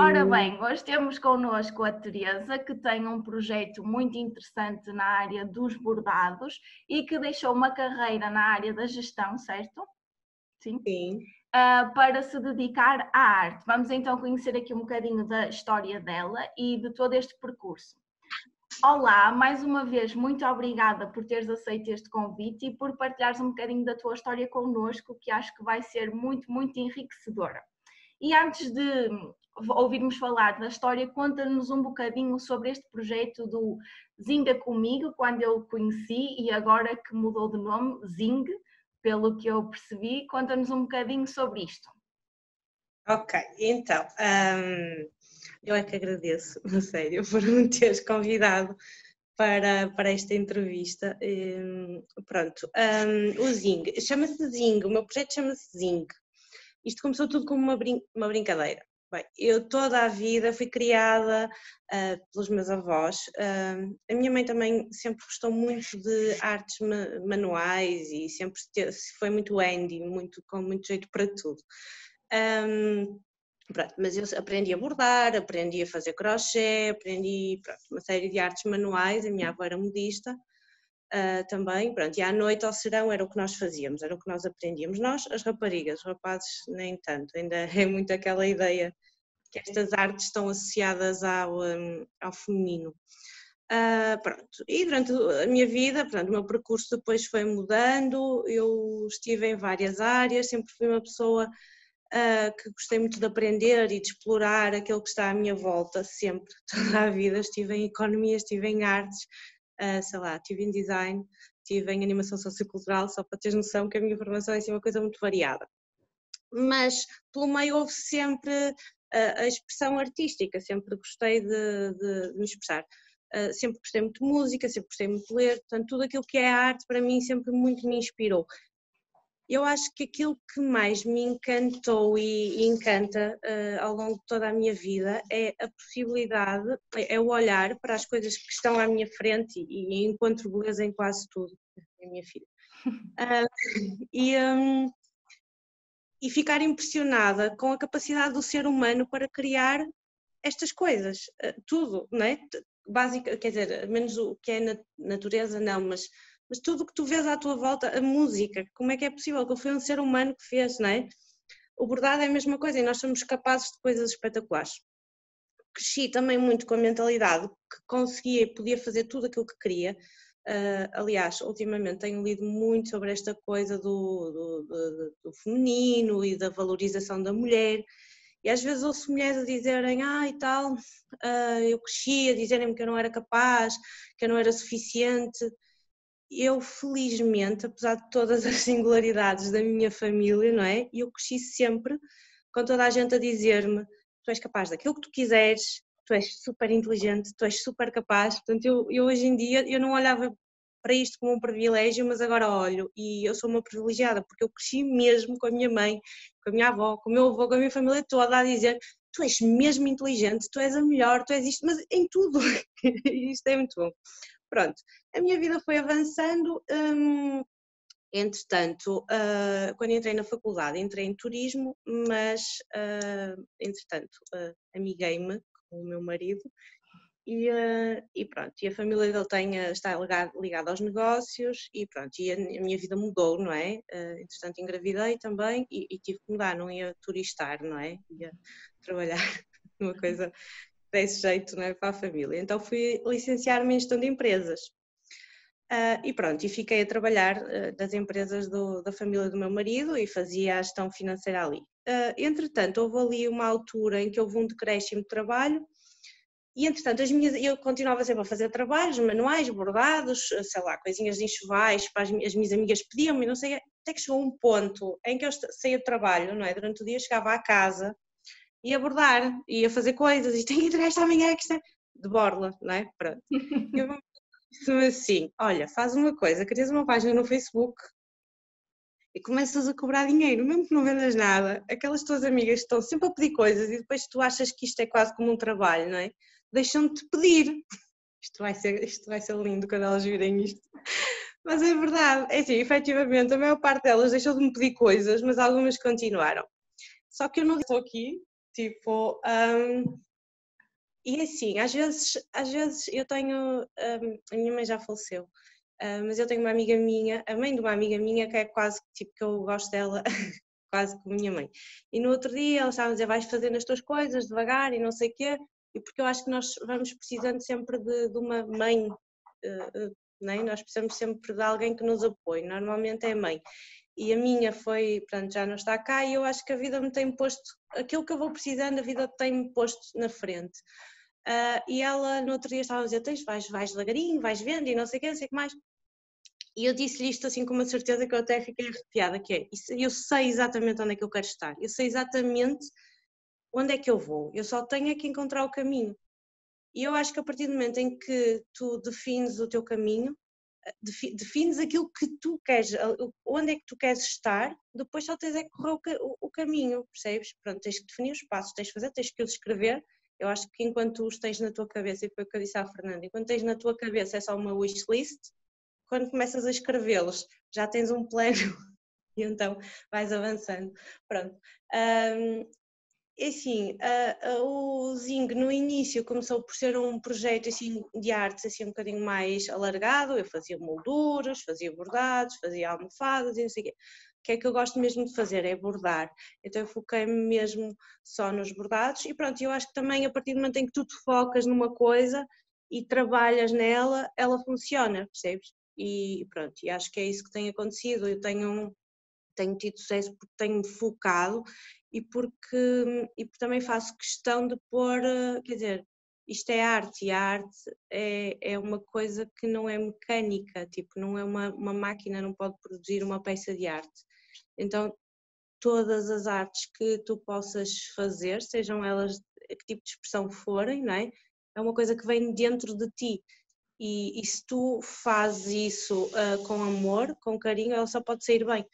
Ora bem, hoje temos connosco a Teresa, que tem um projeto muito interessante na área dos bordados e que deixou uma carreira na área da gestão, certo? Sim. Sim. Uh, para se dedicar à arte. Vamos então conhecer aqui um bocadinho da história dela e de todo este percurso. Olá, mais uma vez, muito obrigada por teres aceito este convite e por partilhares um bocadinho da tua história connosco, que acho que vai ser muito, muito enriquecedora. E antes de ouvirmos falar da história, conta-nos um bocadinho sobre este projeto do Zinga Comigo, quando eu o conheci e agora que mudou de nome, Zing, pelo que eu percebi. Conta-nos um bocadinho sobre isto. Ok, então, um, eu é que agradeço, a sério, por me teres convidado para, para esta entrevista. Um, pronto, um, o Zing, chama-se Zing, o meu projeto chama-se Zing. Isto começou tudo como uma, brin uma brincadeira. Bem, eu toda a vida fui criada uh, pelos meus avós. Uh, a minha mãe também sempre gostou muito de artes ma manuais e sempre foi muito handy, muito, com muito jeito para tudo. Um, pronto, mas eu aprendi a bordar, aprendi a fazer crochê, aprendi pronto, uma série de artes manuais. A minha avó era modista. Uh, também, pronto, e à noite ao serão era o que nós fazíamos, era o que nós aprendíamos. Nós, as raparigas, os rapazes nem tanto, ainda é muito aquela ideia que estas artes estão associadas ao, um, ao feminino. Uh, pronto, e durante a minha vida, pronto, o meu percurso depois foi mudando, eu estive em várias áreas, sempre fui uma pessoa uh, que gostei muito de aprender e de explorar aquilo que está à minha volta, sempre, toda a vida, estive em economia, estive em artes, sei lá, estive em design, estive em animação sociocultural, só para teres noção que a minha formação é assim, uma coisa muito variada. Mas pelo meio houve sempre a expressão artística, sempre gostei de, de, de me expressar. Uh, sempre gostei muito de música, sempre gostei muito de ler, portanto, tudo aquilo que é arte para mim sempre muito me inspirou. Eu acho que aquilo que mais me encantou e, e encanta uh, ao longo de toda a minha vida é a possibilidade, é, é o olhar para as coisas que estão à minha frente e, e encontro beleza em quase tudo, a minha filha. Uh, e, um, e ficar impressionada com a capacidade do ser humano para criar estas coisas, eh, tudo, não é? Básica, quer dizer, menos o que é na natureza, não, mas, mas tudo o que tu vês à tua volta, a música, como é que é possível? Que foi um ser humano que fez, não é? O bordado é a mesma coisa e nós somos capazes de coisas espetaculares. Cresci também muito com a mentalidade que conseguia e podia fazer tudo aquilo que queria, Uh, aliás, ultimamente tenho lido muito sobre esta coisa do, do, do, do, feminino e da valorização da mulher, e às vezes ouço mulheres a dizerem, ah e tal, uh, eu cresci, a dizerem-me que eu não era capaz, que eu não era suficiente. Eu, felizmente, apesar de todas as singularidades da minha família, não é? Eu cresci sempre com toda a gente a dizer-me, tu és capaz daquilo que tu quiseres, tu és super inteligente, tu és super capaz. Portanto, eu, eu hoje em dia, eu não olhava para isto como um privilégio, mas agora olho e eu sou uma privilegiada porque eu cresci mesmo com a minha mãe, com a minha avó, com o meu avô, com a minha família toda a dizer tu és mesmo inteligente, tu és a melhor, tu és isto, mas em tudo. isto é muito bom. Pronto, a minha vida foi avançando. Hum, entretanto, uh, quando entrei na faculdade, entrei em turismo, mas uh, entretanto, uh, amiguei-me com o meu marido e, e pronto, e a família dele tem, está ligada, ligada aos negócios e pronto, e a, minha vida mudou, não é? Entretanto engravidei também e, e, tive que mudar, não ia turistar, não é? Ia trabalhar numa coisa desse jeito, não é? Para a família. Então fui licenciar-me em gestão de empresas. Uh, e pronto, e fiquei a trabalhar uh, das empresas do, da família do meu marido e fazia a gestão financeira ali. Uh, entretanto, houve ali uma altura em que houve um decréscimo de trabalho e entretanto as minhas, eu continuava sempre a fazer trabalhos manuais, bordados, sei lá, coisinhas de enxovais, para as, as minhas amigas pediam-me, não sei, até que chegou um ponto em que eu saía do trabalho, não é? Durante o dia chegava à casa, ia bordar, ia fazer coisas, e tenho que entregar esta manhã que está de borla, não é? Pronto. Eu disse-me assim: Olha, faz uma coisa, crias uma página no Facebook e começas a cobrar dinheiro, mesmo que não vendas nada. Aquelas tuas amigas estão sempre a pedir coisas e depois tu achas que isto é quase como um trabalho, não é? Deixam-te pedir. Isto vai, ser, isto vai ser lindo quando elas virem isto. Mas é verdade, é assim, efetivamente, a maior parte delas deixou de me pedir coisas, mas algumas continuaram. Só que eu não estou aqui, tipo, um, e assim, às vezes, às vezes eu tenho, um, a minha mãe já faleceu, uh, mas eu tenho uma amiga minha, a mãe de uma amiga minha, que é quase tipo que eu gosto dela, quase como minha mãe. E no outro dia ela estava a dizer, vais fazendo as tuas coisas devagar e não sei o quê, e porque eu acho que nós vamos precisando sempre de, de uma mãe, uh, né? nós precisamos sempre de alguém que nos apoie, normalmente é a mãe. E a minha foi, pronto, já não está cá e eu acho que a vida me tem posto, aquilo que eu vou precisando, a vida tem-me posto na frente. Uh, e ela no outro dia estava a dizer, tens, vais, vais devagarinho, vais vendo e não sei o que, não sei o que mais. E eu disse-lhe isto assim com uma certeza que eu até fiquei arrepiada, que é, eu sei exatamente onde é que eu quero estar, eu sei exatamente onde é que eu vou, eu só tenho é que encontrar o caminho. E eu acho que a partir do momento em que tu defines o teu caminho, defines aquilo que tu queres, onde é que tu queres estar, depois só tens é que correr o, o caminho, percebes? Pronto, tens que definir os passos, tens que fazer, tens que os escrever. Eu acho que enquanto os tens na tua cabeça, e foi o que eu disse à Fernanda, enquanto tens na tua cabeça é só uma wish list, quando começas a escrevê-los já tens um plano e então vais avançando. Pronto. Um, assim, uh, uh, o Zing no início começou por ser um projeto assim, de artes assim, um bocadinho mais alargado, eu fazia molduras, fazia bordados, fazia almofadas e não sei o quê. O que é que eu gosto mesmo de fazer? É bordar. Então eu foquei-me mesmo só nos bordados e pronto, eu acho que também a partir do momento em que tu te focas numa coisa e trabalhas nela, ela funciona, percebes? E pronto, e acho que é isso que tem acontecido. Eu tenho, tenho tido sucesso porque tenho focado e porque, e porque também faço questão de pôr, eh, quer dizer, isto é arte e a arte é, é uma coisa que não é mecânica, tipo, não é uma, uma máquina, não pode produzir uma peça de arte. Então, todas as artes que tu possas fazer, sejam elas que tipo de expressão forem, não é? É uma coisa que vem dentro de ti. E, e se tu fazes isso uh, com amor, com carinho, ela só pode sair bem.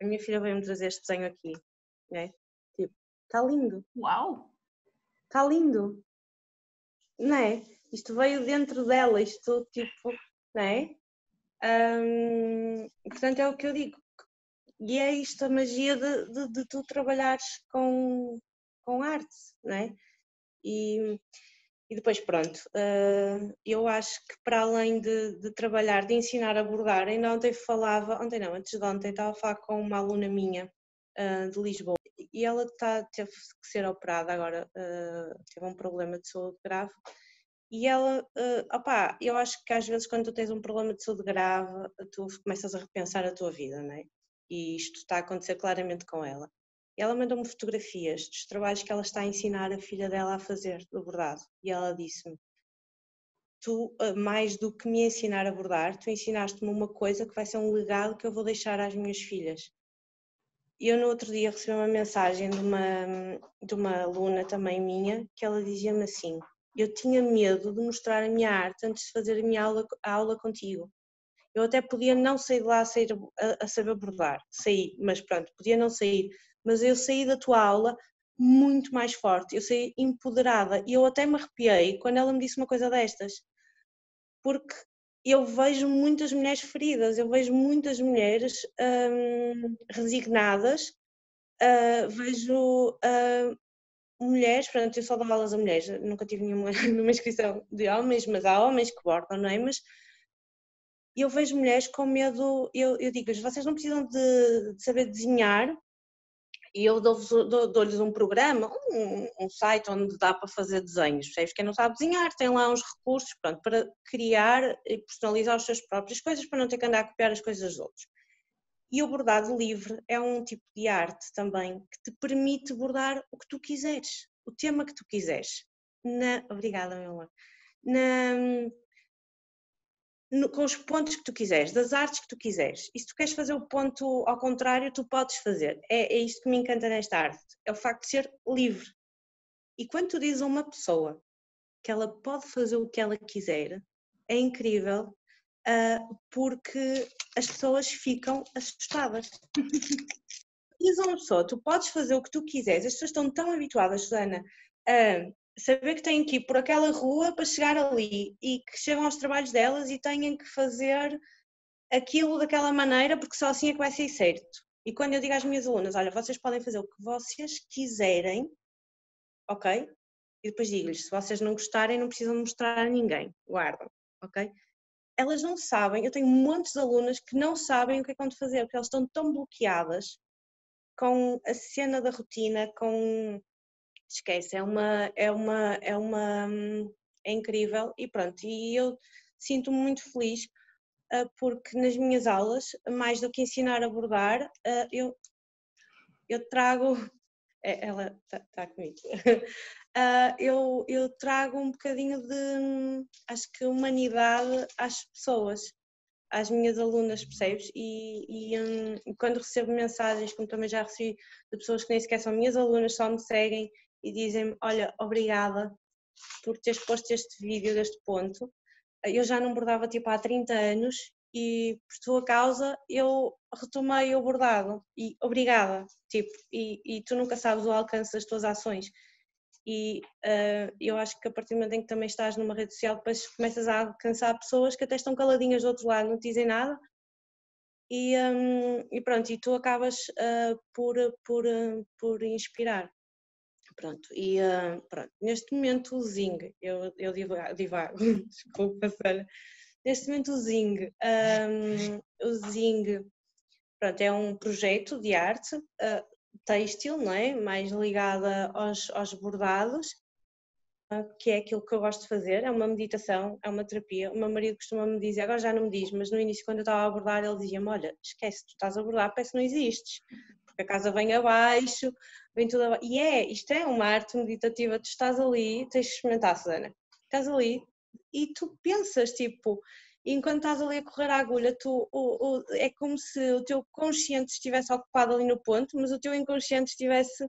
A minha filha veio-me trazer este desenho aqui, né? Tipo, está lindo. Uau! Está lindo. Não é? Isto veio dentro dela, isto tipo, não é? Portanto, é o que eu digo. E é isto a magia de, de, de tu trabalhares com, com arte, não é? E, e depois, pronto, uh, eu acho que para além de, de, trabalhar, de ensinar a bordar, ainda ontem falava, ontem não, antes de ontem, estava a falar com uma aluna minha uh, de Lisboa e ela tá, teve que ser operada agora, uh, teve um problema de saúde grave. E ela, opá, eu acho que às vezes quando tu tens um problema de saúde grave, tu começas a repensar a tua vida, não é? E isto está a acontecer claramente com ela. E ela mandou-me fotografias dos trabalhos que ela está a ensinar a filha dela a fazer, do bordado. E ela disse-me: Tu, mais do que me ensinar a bordar, tu ensinaste-me uma coisa que vai ser um legado que eu vou deixar às minhas filhas eu no outro dia recebi uma mensagem de uma, de uma aluna também minha, que ela dizia-me assim, eu tinha medo de mostrar a minha arte antes de fazer a minha aula, a aula contigo. Eu até podia não sair de lá a, sair a, a saber bordar, saí, mas pronto, podia não sair, mas eu saí da tua aula muito mais forte, eu saí empoderada e eu até me arrepiei quando ela me disse uma coisa destas, porque eu vejo muitas mulheres feridas, eu vejo muitas mulheres hum, resignadas, uh, vejo uh, mulheres, portanto, eu só dou aulas a mulheres, nunca tive nenhuma, nenhuma inscrição de homens, mas há homens que bordam, não é? Mas eu vejo mulheres com medo, eu, eu digo-lhes, vocês não precisam de, de saber desenhar, e eu dou-lhes um programa, um, um, site onde dá para fazer desenhos. Percebes? Quem não sabe desenhar tem lá uns recursos pronto, para criar e personalizar as suas próprias coisas para não ter que andar a copiar as coisas dos outros. E o bordado livre é um tipo de arte também que te permite bordar o que tu quiseres, o tema que tu quiseres. Na... Obrigada, meu amor. Na no, com os pontos que tu quiseres, das artes que tu quiseres. E se tu queres fazer o ponto ao contrário, tu podes fazer. É, é isto que me encanta nesta arte, é o facto de ser livre. E quando tu dizes a uma pessoa que ela pode fazer o que ela quiser, é incrível uh, porque as pessoas ficam assustadas. Diz uma pessoa, tu podes fazer o que tu quiseres, as pessoas estão tão habituadas, Susana, a saber que têm que ir por aquela rua para chegar ali e que chegam aos trabalhos delas e têm que fazer aquilo daquela maneira porque só assim é que vai ser certo. E quando eu digo às minhas alunas, olha, vocês podem fazer o que vocês quiserem, ok? E depois digo-lhes, se vocês não gostarem, não precisam mostrar a ninguém, guardam, ok? Elas não sabem, eu tenho muitos alunas que não sabem o que é que vão fazer, porque elas estão tão bloqueadas com a cena da rotina, com esquece, é uma, é uma, é uma, é incrível e pronto, e eu sinto-me muito feliz uh, porque nas minhas aulas, mais do que ensinar a bordar, uh, eu, eu trago, é, ela está tá comigo, uh, eu, eu trago um bocadinho de, acho que humanidade às pessoas, às minhas alunas, percebes? E, e um, quando recebo mensagens, como também já recebi de pessoas que nem sequer são minhas alunas, só me seguem e dizem-me: Olha, obrigada por teres posto este vídeo deste ponto. Eu já não bordava tipo há 30 anos e por tua causa eu retomei o bordado e obrigada, tipo, e, e tu nunca sabes o alcance das tuas ações. E uh, eu acho que a partir do momento em que também estás numa rede social, depois começas a alcançar pessoas que até estão caladinhas do outro lado, não te dizem nada, e, um, e pronto, e tu acabas uh, por, por, uh, por inspirar. Pronto, e uh, pronto, neste momento o Zing, eu, eu divago, divago desculpa, Sara. Neste momento o Zing, um, o Zing, pronto, é um projeto de arte uh, têxtil, não é? Mais ligada aos, aos bordados, uh, que é aquilo que eu gosto de fazer, é uma meditação, é uma terapia. O meu marido costuma me dizer, agora já não me diz, mas no início quando eu estava a abordar ele dizia-me, olha, esquece, tu estás a abordar, parece que não existes, a casa vem abaixo, vem tudo abaixo. E é, isto é uma arte meditativa, tu estás ali, tens de experimentar, Susana, estás ali e tu pensas, tipo, enquanto estás ali a correr a agulha, tu, o, o, é como se o teu consciente estivesse ocupado ali no ponto, mas o teu inconsciente estivesse,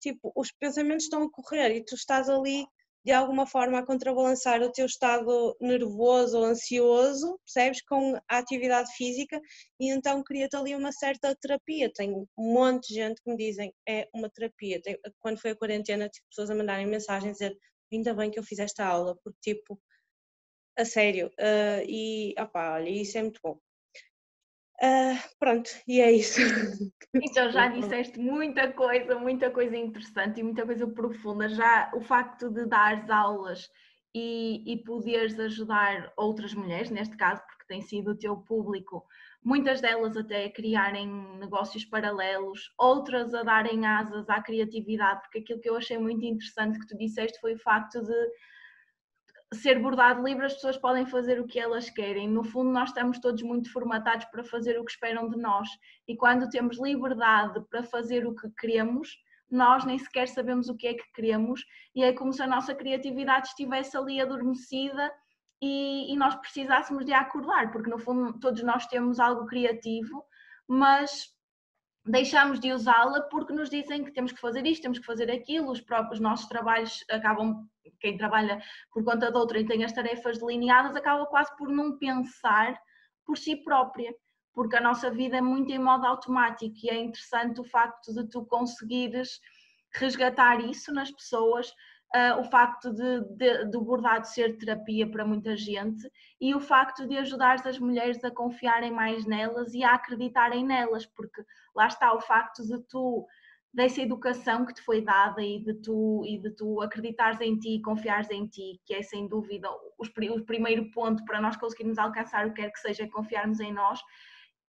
tipo, os pensamentos estão a correr e tu estás ali de alguma forma a contrabalançar o teu estado nervoso ou ansioso, percebes, com a atividade física e então cria-te ali uma certa terapia. Tenho um monte de gente que me dizem é uma terapia. Quando foi a quarentena, tipo, pessoas a mandarem mensagens dizer ainda bem que eu fiz esta aula, porque tipo, a sério, uh, e opá, olha, isso é muito bom. Uh, pronto, e é isso. Então já disseste muita coisa, muita coisa interessante e muita coisa profunda. Já o facto de dares aulas e, e poderes ajudar outras mulheres, neste caso, porque tem sido o teu público, muitas delas até a criarem negócios paralelos, outras a darem asas à criatividade, porque aquilo que eu achei muito interessante que tu disseste foi o facto de ser bordado livre, as pessoas podem fazer o que elas querem. No fundo, nós estamos todos muito formatados para fazer o que esperam de nós. E quando temos liberdade para fazer o que queremos, nós nem sequer sabemos o que é que queremos. E é como se a nossa criatividade estivesse ali adormecida e, e nós precisássemos de acordar, porque no fundo todos nós temos algo criativo, mas deixamos de usá-la porque nos dizem que temos que fazer isto, temos que fazer aquilo, os próprios nossos trabalhos acabam, quem trabalha por conta de outra e tem as tarefas delineadas, acaba quase por não pensar por si própria, porque a nossa vida é muito em modo automático e é interessante o facto de tu conseguires resgatar isso nas pessoas, uh, o facto de, de, de, o bordado ser terapia para muita gente e o facto de ajudar as mulheres a confiarem mais nelas e a acreditarem nelas, porque lá está o facto de tu dessa educação que te foi dada e de tu e de tu acreditares em ti, confiares em ti, que é sem dúvida o, o primeiro ponto para nós conseguirmos alcançar o que quer que seja, confiarmos em nós.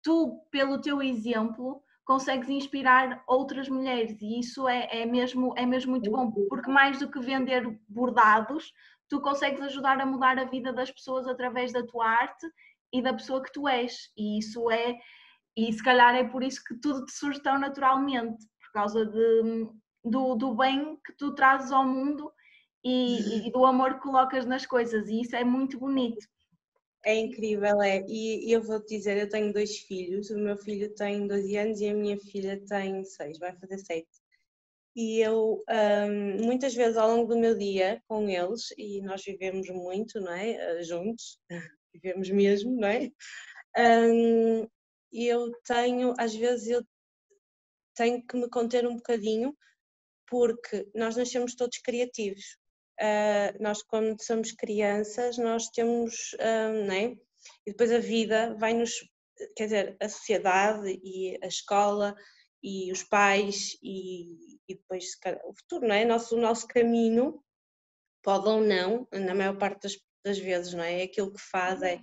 Tu, pelo teu exemplo, consegues inspirar outras mulheres e isso é, é, mesmo, é mesmo muito bom, porque mais do que vender bordados, tu consegues ajudar a mudar a vida das pessoas através da tua arte e da pessoa que tu és. E isso é, e se calhar é por isso que tudo te surge tão naturalmente, por causa de, do, do bem que tu trazes ao mundo e, e do amor que colocas nas coisas, e isso é muito bonito. É incrível, é. E, eu vou-te dizer, eu tenho dois filhos. O meu filho tem 12 anos e a minha filha tem 6, vai fazer 7. e eu um, muitas vezes ao longo do meu dia com eles, e nós vivemos muito, não é? Eh, juntos, vivemos mesmo, não é? Um, e eu tenho, às vezes eu tenho que me conter um bocadinho, porque nós nascemos todos criativos. Uh, nós, quando somos crianças, nós temos, um, não é? E depois a vida vai-nos, quer dizer, a sociedade e a escola e os pais e, e depois o futuro, não é? Nosso, o nosso caminho, pode ou não, na maior parte das, das vezes, não é? é aquilo que faz é.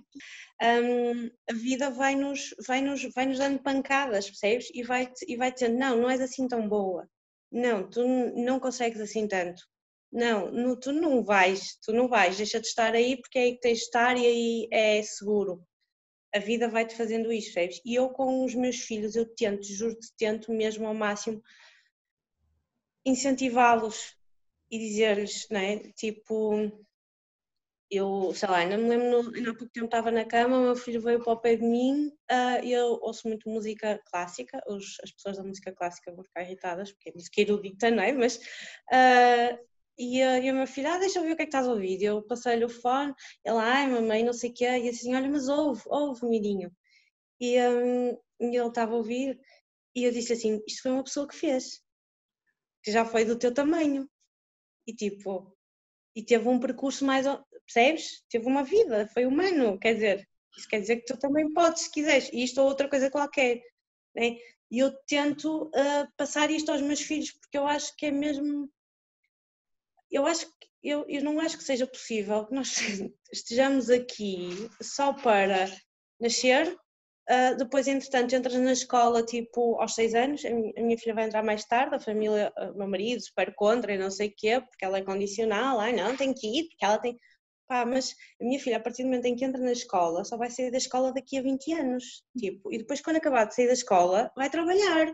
Um, a vida vai-nos vai -nos, vai -nos dando pancadas, percebes? E vai, e vai dizendo: não, não és assim tão boa. Não, tu não consegues assim tanto. Não, no, tu não vais, tu não vais, deixa de estar aí porque é aí que tens de estar e aí é seguro a vida vai-te fazendo isso, percebes? E eu com os meus filhos, eu tento, juro-te, tento mesmo ao máximo incentivá-los e dizer-lhes, não é? Tipo, eu, sei lá, ainda me lembro, ainda há pouco tempo estava na cama, meu filho veio para o pé de mim uh, eu ouço muito música clássica, os, as pessoas da música clássica vão ficar irritadas, porque é música erudita, não é? Mas uh, e, a, e a minha filha, ah, deixa eu ver o que é que estás a ouvir. Eu passei-lhe o fone, ela, ai mamãe, não sei o quê, e assim, olha, mas ouve, ouve, mirinho. E, um, e ele estava a ouvir, e eu disse assim, isto foi uma pessoa que fez, que já foi do teu tamanho. E tipo, e teve um percurso mais, percebes? Teve uma vida, foi humano, quer dizer, isso quer dizer que tu também podes, se quiseres, e isto ou outra coisa qualquer. Né? E eu tento uh, passar isto aos meus filhos, porque eu acho que é mesmo eu acho que eu, eu não acho que seja possível que nós estejamos aqui só para nascer, uh, depois entretanto entras na escola tipo aos seis anos, a minha, filha vai entrar mais tarde, a família, o meu marido super contra e não sei o quê, porque ela é condicional, ai não, tem que ir, porque ela tem... Pá, mas a minha filha, a partir do momento em que entra na escola, só vai sair da escola daqui a 20 anos, tipo, e depois quando acabar de sair da escola, vai trabalhar,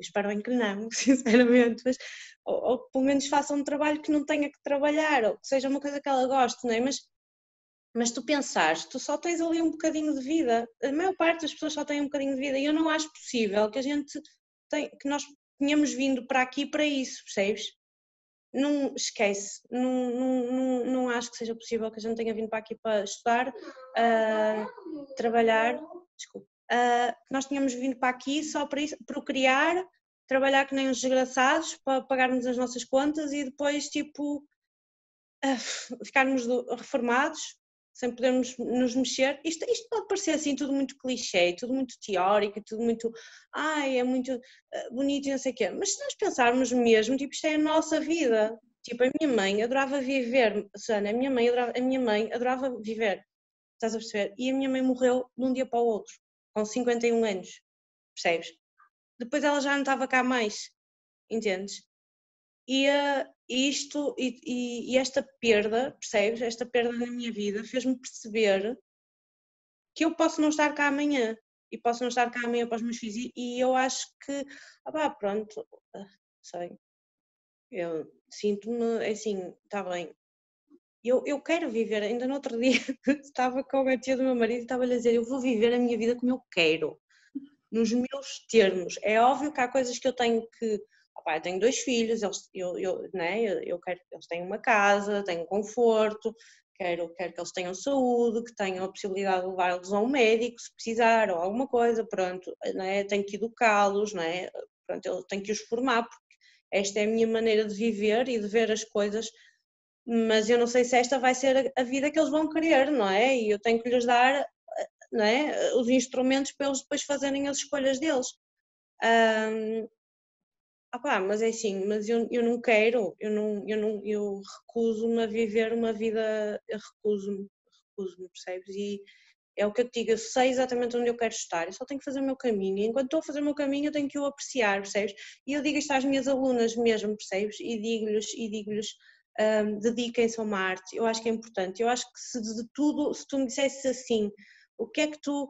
espero bem que não, sinceramente, mas, ou, ou pelo menos faça um trabalho que não tenha que trabalhar, ou que seja uma coisa que ela goste, não é? Mas, mas tu pensares, tu só tens ali um bocadinho de vida, a maior parte das pessoas só tem um bocadinho de vida, e eu não acho possível que a gente, tem, que nós tenhamos vindo para aqui para isso, percebes? Não esquece, não, não, não, não acho que seja possível que a gente tenha vindo para aqui para estudar, uh, trabalhar, desculpa, uh, nós tínhamos vindo para aqui só para isso, procriar, trabalhar que nem uns desgraçados para pagarmos as nossas contas e depois, tipo, uh, ficarmos do, reformados sem podermos nos mexer. Isto, isto pode parecer assim tudo muito clichê, tudo muito teórico, tudo muito, ai, é muito uh, bonito e não sei o quê. Mas se nós pensarmos mesmo, tipo, isto é a nossa vida. Tipo, a minha mãe adorava viver, Sana, a minha mãe adorava, a minha mãe adorava viver, estás a perceber? E a minha mãe morreu de um dia para o outro com 51 anos, percebes? Depois ela já não estava cá mais, entendes? E uh, isto e, e, e, esta perda, percebes? Esta perda na minha vida fez-me perceber que eu posso não estar cá amanhã e posso não estar cá amanhã para os meus filhos e, e eu acho que, ah pá, pronto, uh, sei, eu sinto-me assim, está bem, eu, eu quero viver, ainda no outro dia estava com a tia do meu marido e estava-lhe a dizer, eu vou viver a minha vida como eu quero, nos meus termos. É óbvio que há coisas que eu tenho que, opa, eu tenho dois filhos, eles, eu, eu, né, eu quero que eles tenham uma casa, tenham conforto, quero, quero que eles tenham saúde, que tenham a possibilidade de levá-los a um médico se precisar ou alguma coisa, pronto, né, tenho que educá-los, né, pronto, eu tenho que os formar porque esta é a minha maneira de viver e de ver as coisas mas eu não sei se esta vai ser a vida que eles vão querer, não é? E eu tenho que lhes dar não é? os instrumentos para eles depois fazerem as escolhas deles. Um, opá, mas é assim, mas eu, eu não quero, eu, não, eu, não, eu recuso-me a viver uma vida, eu recuso-me, recuso-me, percebes? E é o que eu te digo, eu sei exatamente onde eu quero estar, eu só tenho que fazer o meu caminho, e enquanto estou a fazer o meu caminho eu tenho que o apreciar, percebes? E eu digo isto às minhas alunas mesmo, percebes? E digo-lhes, e digo-lhes, um, dediquem-se a uma arte, eu acho que é importante. Eu acho que se de tudo, se tu me dissesses assim, o que é que tu,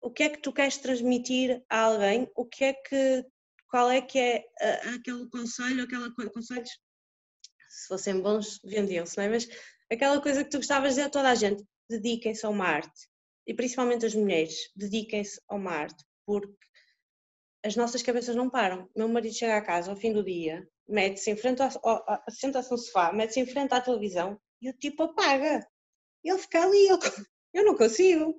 o que é que tu queres transmitir a alguém, o que é que, qual é que é aquele conselho, aquela conselhos, se fossem bons, vendiam-se, não é? Mas aquela coisa que tu gostavas de dizer a toda a gente, dediquem-se a uma arte. E principalmente as mulheres, dediquem-se a uma arte, porque as nossas cabeças não param. Meu marido chega a casa ao fim do dia, mete-se em frente, ao, senta-se no sofá, mete-se em frente à televisão e o tipo apaga. Ele fica ali, eu, eu não consigo.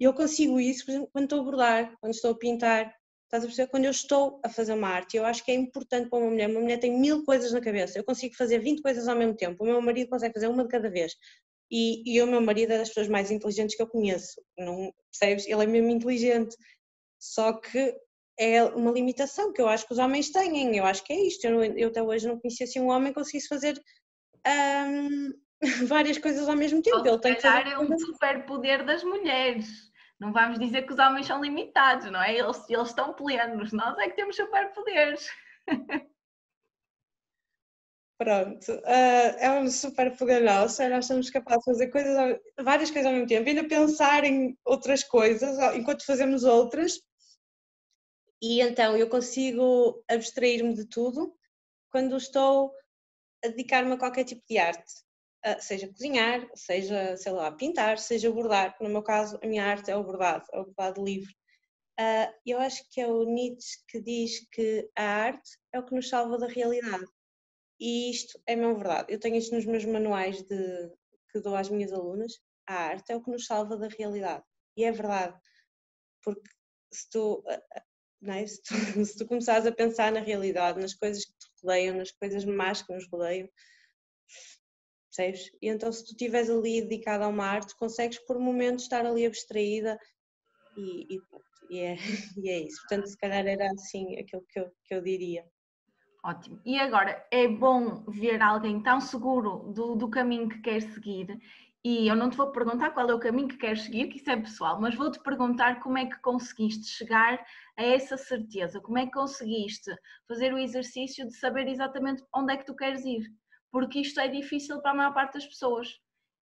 Eu consigo isso, por exemplo, quando estou a bordar, quando estou a pintar, estás a perceber? Quando eu estou a fazer uma arte, eu acho que é importante para uma mulher. Uma mulher tem mil coisas na cabeça, eu consigo fazer 20 coisas ao mesmo tempo. O meu marido consegue fazer uma de cada vez. E, e o meu marido é das pessoas mais inteligentes que eu conheço. Não percebes? Ele é mesmo inteligente. Só que é uma limitação que eu acho que os homens têm. Eu acho que é isto. Eu, eu até hoje não conhecia assim um homem que conseguisse fazer um, várias coisas ao mesmo tempo. Ele tem que fazer... é um super poder das mulheres. Não vamos dizer que os homens são limitados, não é? Eles, eles estão plenos, nós é que temos super poderes. Pronto, uh, é um super poder nosso, nós somos capazes de fazer coisas, várias coisas ao mesmo tempo, ainda pensar em outras coisas enquanto fazemos outras, e então eu consigo abstrair-me de tudo quando estou a dedicar-me a qualquer tipo de arte, seja cozinhar, seja, sei lá, pintar, seja bordar. No meu caso, a minha arte é o bordado, é o bordado livre. Eu acho que é o Nietzsche que diz que a arte é o que nos salva da realidade. E isto é mesmo verdade. Eu tenho isto nos meus manuais de, que dou às minhas alunas. A arte é o que nos salva da realidade. E é verdade. Porque se tu é? Se, tu, se tu começares a pensar na realidade, nas coisas que te rodeiam, nas coisas más que nos rodeiam, percebes? E então se tu estiveres ali dedicada a uma arte, consegues por momentos estar ali abstraída e, e, e, é, e é isso. Portanto, se calhar era assim aquilo que eu, que eu diria. Ótimo. E agora, é bom ver alguém tão seguro do, do caminho que quer seguir e eu não te vou perguntar qual é o caminho que queres seguir, que isso é pessoal, mas vou-te perguntar como é que conseguiste chegar a essa certeza, como é que conseguiste fazer o exercício de saber exatamente onde é que tu queres ir, porque isto é difícil para a maior parte das pessoas.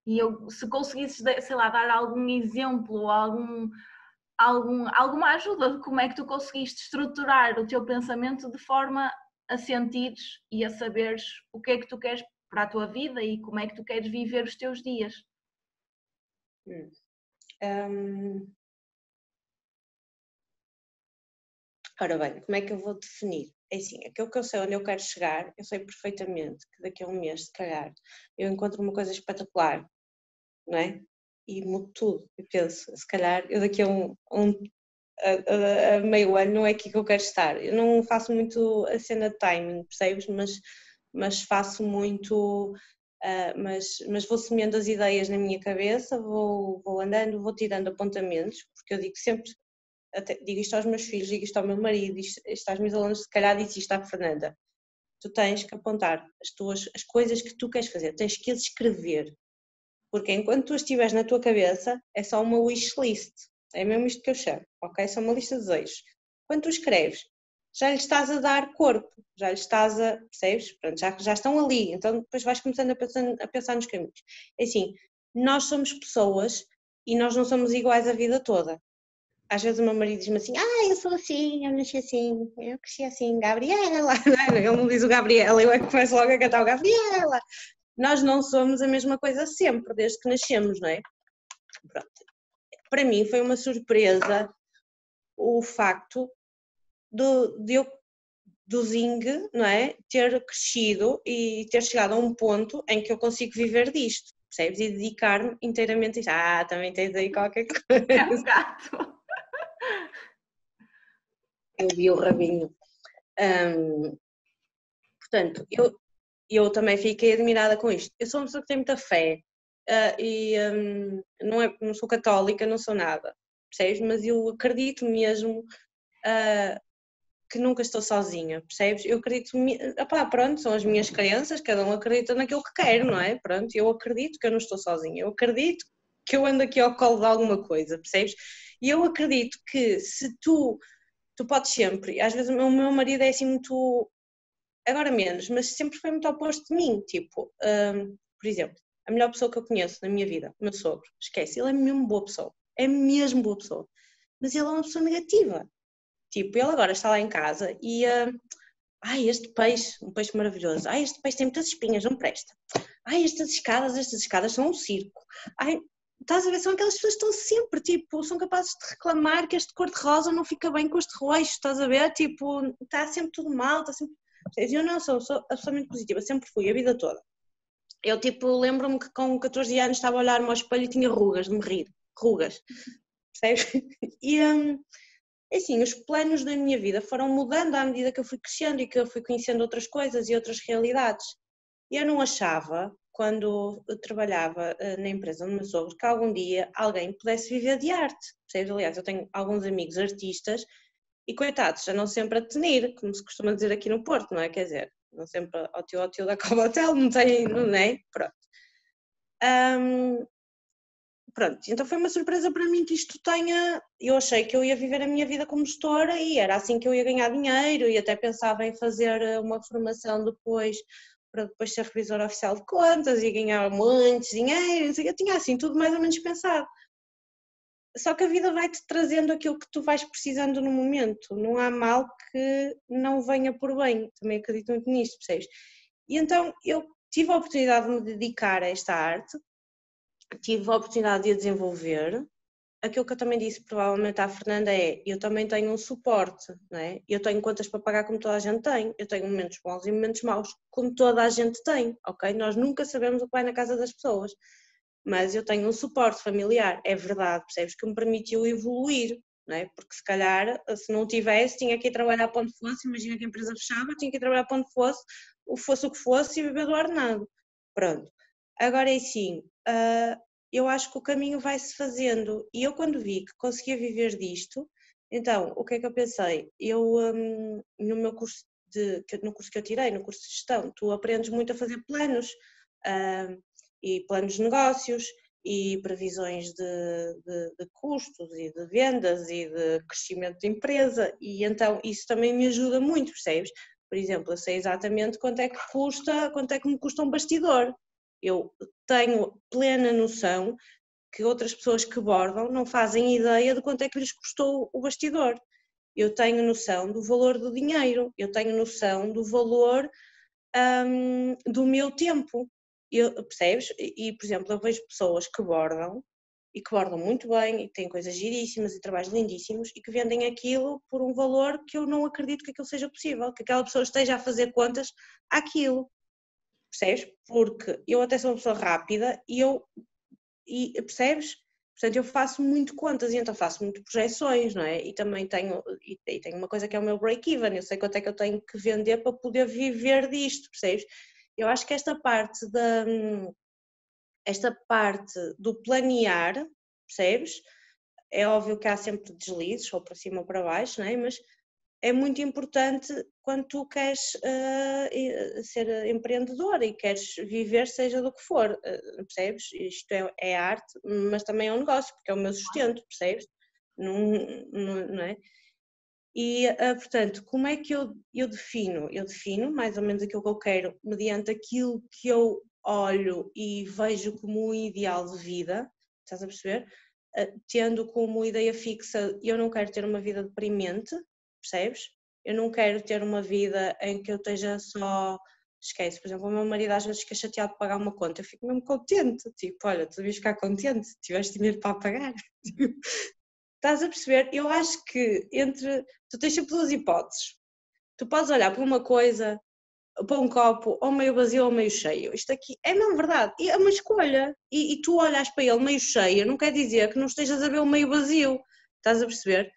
E eu, se conseguisses, sei lá, dar algum exemplo, algum, algum, alguma ajuda de como é que tu conseguiste estruturar o teu pensamento de forma a sentires e a saberes o que é que tu queres para a tua vida e como é que tu queres viver os teus dias. Hum. Ora bem, como é que eu vou definir? É assim, aquilo que eu sei onde eu quero chegar, eu sei perfeitamente que daqui a um mês, se calhar, eu encontro uma coisa espetacular, não é? E mudo tudo. Eu penso, se calhar, eu daqui a um, um a, a, a, meio ano não é aqui que eu quero estar. Eu não faço muito a cena de timing, percebes? Mas, mas faço muito Uh, mas, mas vou semeando as ideias na minha cabeça, vou, vou andando, vou tirando apontamentos, porque eu digo sempre, até, digo isto aos meus filhos, digo isto ao meu marido, isto, isto às minhas alunas, se calhar disse isto à Fernanda. Tu tens que apontar as, tuas, as coisas que tu queres fazer, tens que as escrever, porque enquanto tu estiveres na tua cabeça, é só uma wish list, é mesmo isto que eu chamo, ok? Só uma lista de desejos. Quando tu escreves, já lhe estás a dar corpo, já lhe estás a, percebes? Pronto, já, já estão ali, então depois vais começando a pensar, a pensar nos caminhos. É assim, nós somos pessoas e nós não somos iguais a vida toda. Às vezes o meu marido diz-me assim, ah, eu sou assim, eu nasci assim, eu cresci assim, Gabriela, ele não diz o Gabriela, eu é que começo logo a cantar o Gabriela. Nós não somos a mesma coisa sempre, desde que nascemos, não é? Pronto. Para mim foi uma surpresa o facto do, de eu, do Zing, não é? Ter crescido e ter chegado a um ponto em que eu consigo viver disto, percebes? E dedicar-me inteiramente a isto. Ah, também tens aí qualquer coisa. É um gato. Eu vi o rabinho. Um, portanto, eu, eu também fiquei admirada com isto. Eu sou uma pessoa que tem muita fé uh, e um, não, é, não sou católica, não sou nada, percebes? Mas eu acredito mesmo uh, que nunca estou sozinha, percebes? Eu acredito, opá, pronto, são as minhas crenças, cada um acredita naquilo que quer, não é? Pronto, eu acredito que eu não estou sozinha, eu acredito que eu ando aqui ao colo de alguma coisa, percebes? E eu acredito que se tu, tu podes sempre, às vezes o meu marido é assim muito, agora menos, mas sempre foi muito oposto de mim, tipo, um, por exemplo, a melhor pessoa que eu conheço na minha vida, o meu sogro, esquece, ele é mesmo boa pessoa, é mesmo boa pessoa, mas ele é uma pessoa negativa, Tipo, ele agora está lá em casa e. Uh, ai, este peixe, um peixe maravilhoso. Ai, este peixe tem muitas espinhas, não presta. Ai, estas escadas, estas escadas são um circo. Ai, estás a ver, são aquelas pessoas que estão sempre, tipo, são capazes de reclamar que este cor-de-rosa não fica bem com este roxo, estás a ver? Tipo, está sempre tudo mal, está sempre. Eu não sou, sou absolutamente positiva, sempre fui, a vida toda. Eu, tipo, lembro-me que com 14 anos estava a olhar-me ao espelho e tinha rugas de me rir, rugas, percebes? E, um, é assim, os planos da minha vida foram mudando à medida que eu fui crescendo e que eu fui conhecendo outras coisas e outras realidades. E eu não achava quando trabalhava eh, na empresa do meu sogro, que algum dia alguém pudesse viver de arte. Aliás, eu tenho alguns amigos artistas e coitados, andam sempre a tenir, como se costuma dizer aqui no Porto, não é? Quer dizer, não sempre ao tio, ao tio da Cobatel, não tem, não é? Pronto. Um, pronto, então foi uma surpresa para mim que isto tenha. Eu achei que eu ia viver a minha vida como gestora e era assim que eu ia ganhar dinheiro e até pensava em fazer eh, uma formação depois para depois ser revisor oficial de contas e ganhar muito dinheiro, eu tinha assim tudo mais ou menos pensado. Só que a vida vai-te trazendo aquilo que tu vais precisando no momento, não há mal que não venha por bem, também acredito muito nisto, percebes? E então eu tive a oportunidade de me dedicar a esta arte, tive a oportunidade de a desenvolver, aquilo que eu também disse provavelmente à Fernanda é, eu também tenho um suporte, não é? Eu tenho contas para pagar como toda a gente tem, eu tenho momentos bons e momentos maus como toda a gente tem, ok? Nós nunca sabemos o que vai na casa das pessoas, mas eu tenho um suporte familiar, é verdade, percebes, que me permitiu evoluir, não é? Porque se calhar, se não tivesse, tinha que ir trabalhar para onde fosse, imagina que a empresa fechava, tinha que ir trabalhar para onde fosse, fosse o que fosse e viver do ordenado. Pronto. Agora é assim, uh, eu acho que o caminho vai-se fazendo. E eu, quando vi que conseguia viver disto, então, o que é que eu pensei? Eu, um, no meu curso, de, no curso que eu tirei, no curso de gestão, tu aprendes muito a fazer planos, uh, e planos de negócios, e previsões de, de, de, custos e de vendas e de crescimento de empresa, e então isso também me ajuda muito, percebes? Por exemplo, eu sei exatamente quanto é que custa, quanto é que me custa um bastidor, eu tenho plena noção que outras pessoas que bordam não fazem ideia de quanto é que lhes custou o bastidor. Eu tenho noção do valor do dinheiro, eu tenho noção do valor um, do meu tempo. Eu, percebes? E, por exemplo, eu vejo pessoas que bordam e que bordam muito bem e têm coisas giríssimas e trabalhos lindíssimos e que vendem aquilo por um valor que eu não acredito que aquilo seja possível, que aquela pessoa esteja a fazer contas àquilo percebes? Porque eu até sou uma pessoa rápida e eu, e, percebes? Portanto, eu faço muito contas e então faço muito projeções, não é? E também tenho, e, e tenho uma coisa que é o meu break-even, eu sei quanto é que eu tenho que vender para poder viver disto, percebes? Eu acho que esta parte da, esta parte do planear, percebes? É óbvio que há sempre deslizes, ou para cima ou para baixo, não é? Mas é muito importante quando tu queres uh, ser empreendedor e queres viver seja do que for, uh, percebes? Isto é, é, arte, mas também é um negócio, porque é o meu sustento, percebes? Não, não é? E, uh, portanto, como é que eu, eu defino? Eu defino mais ou menos aquilo que eu quero mediante aquilo que eu olho e vejo como um ideal de vida, estás a perceber? tendo como ideia fixa, eu não quero ter uma vida deprimente, percebes? Eu não quero ter uma vida em que eu esteja só. Esquece, por exemplo, o meu marido às vezes fica chateado de pagar uma conta, eu fico mesmo contente, tipo, olha, tu devias ficar contente, tiveste dinheiro para pagar. Estás a perceber? Eu acho que entre. Tu tens sempre duas hipóteses. Tu podes olhar para uma coisa, para um copo, ou meio vazio ou meio cheio. Isto aqui é mesmo verdade. É uma escolha. E, e tu olhas para ele meio cheio, não quer dizer que não estejas a ver o meio vazio. Estás a perceber?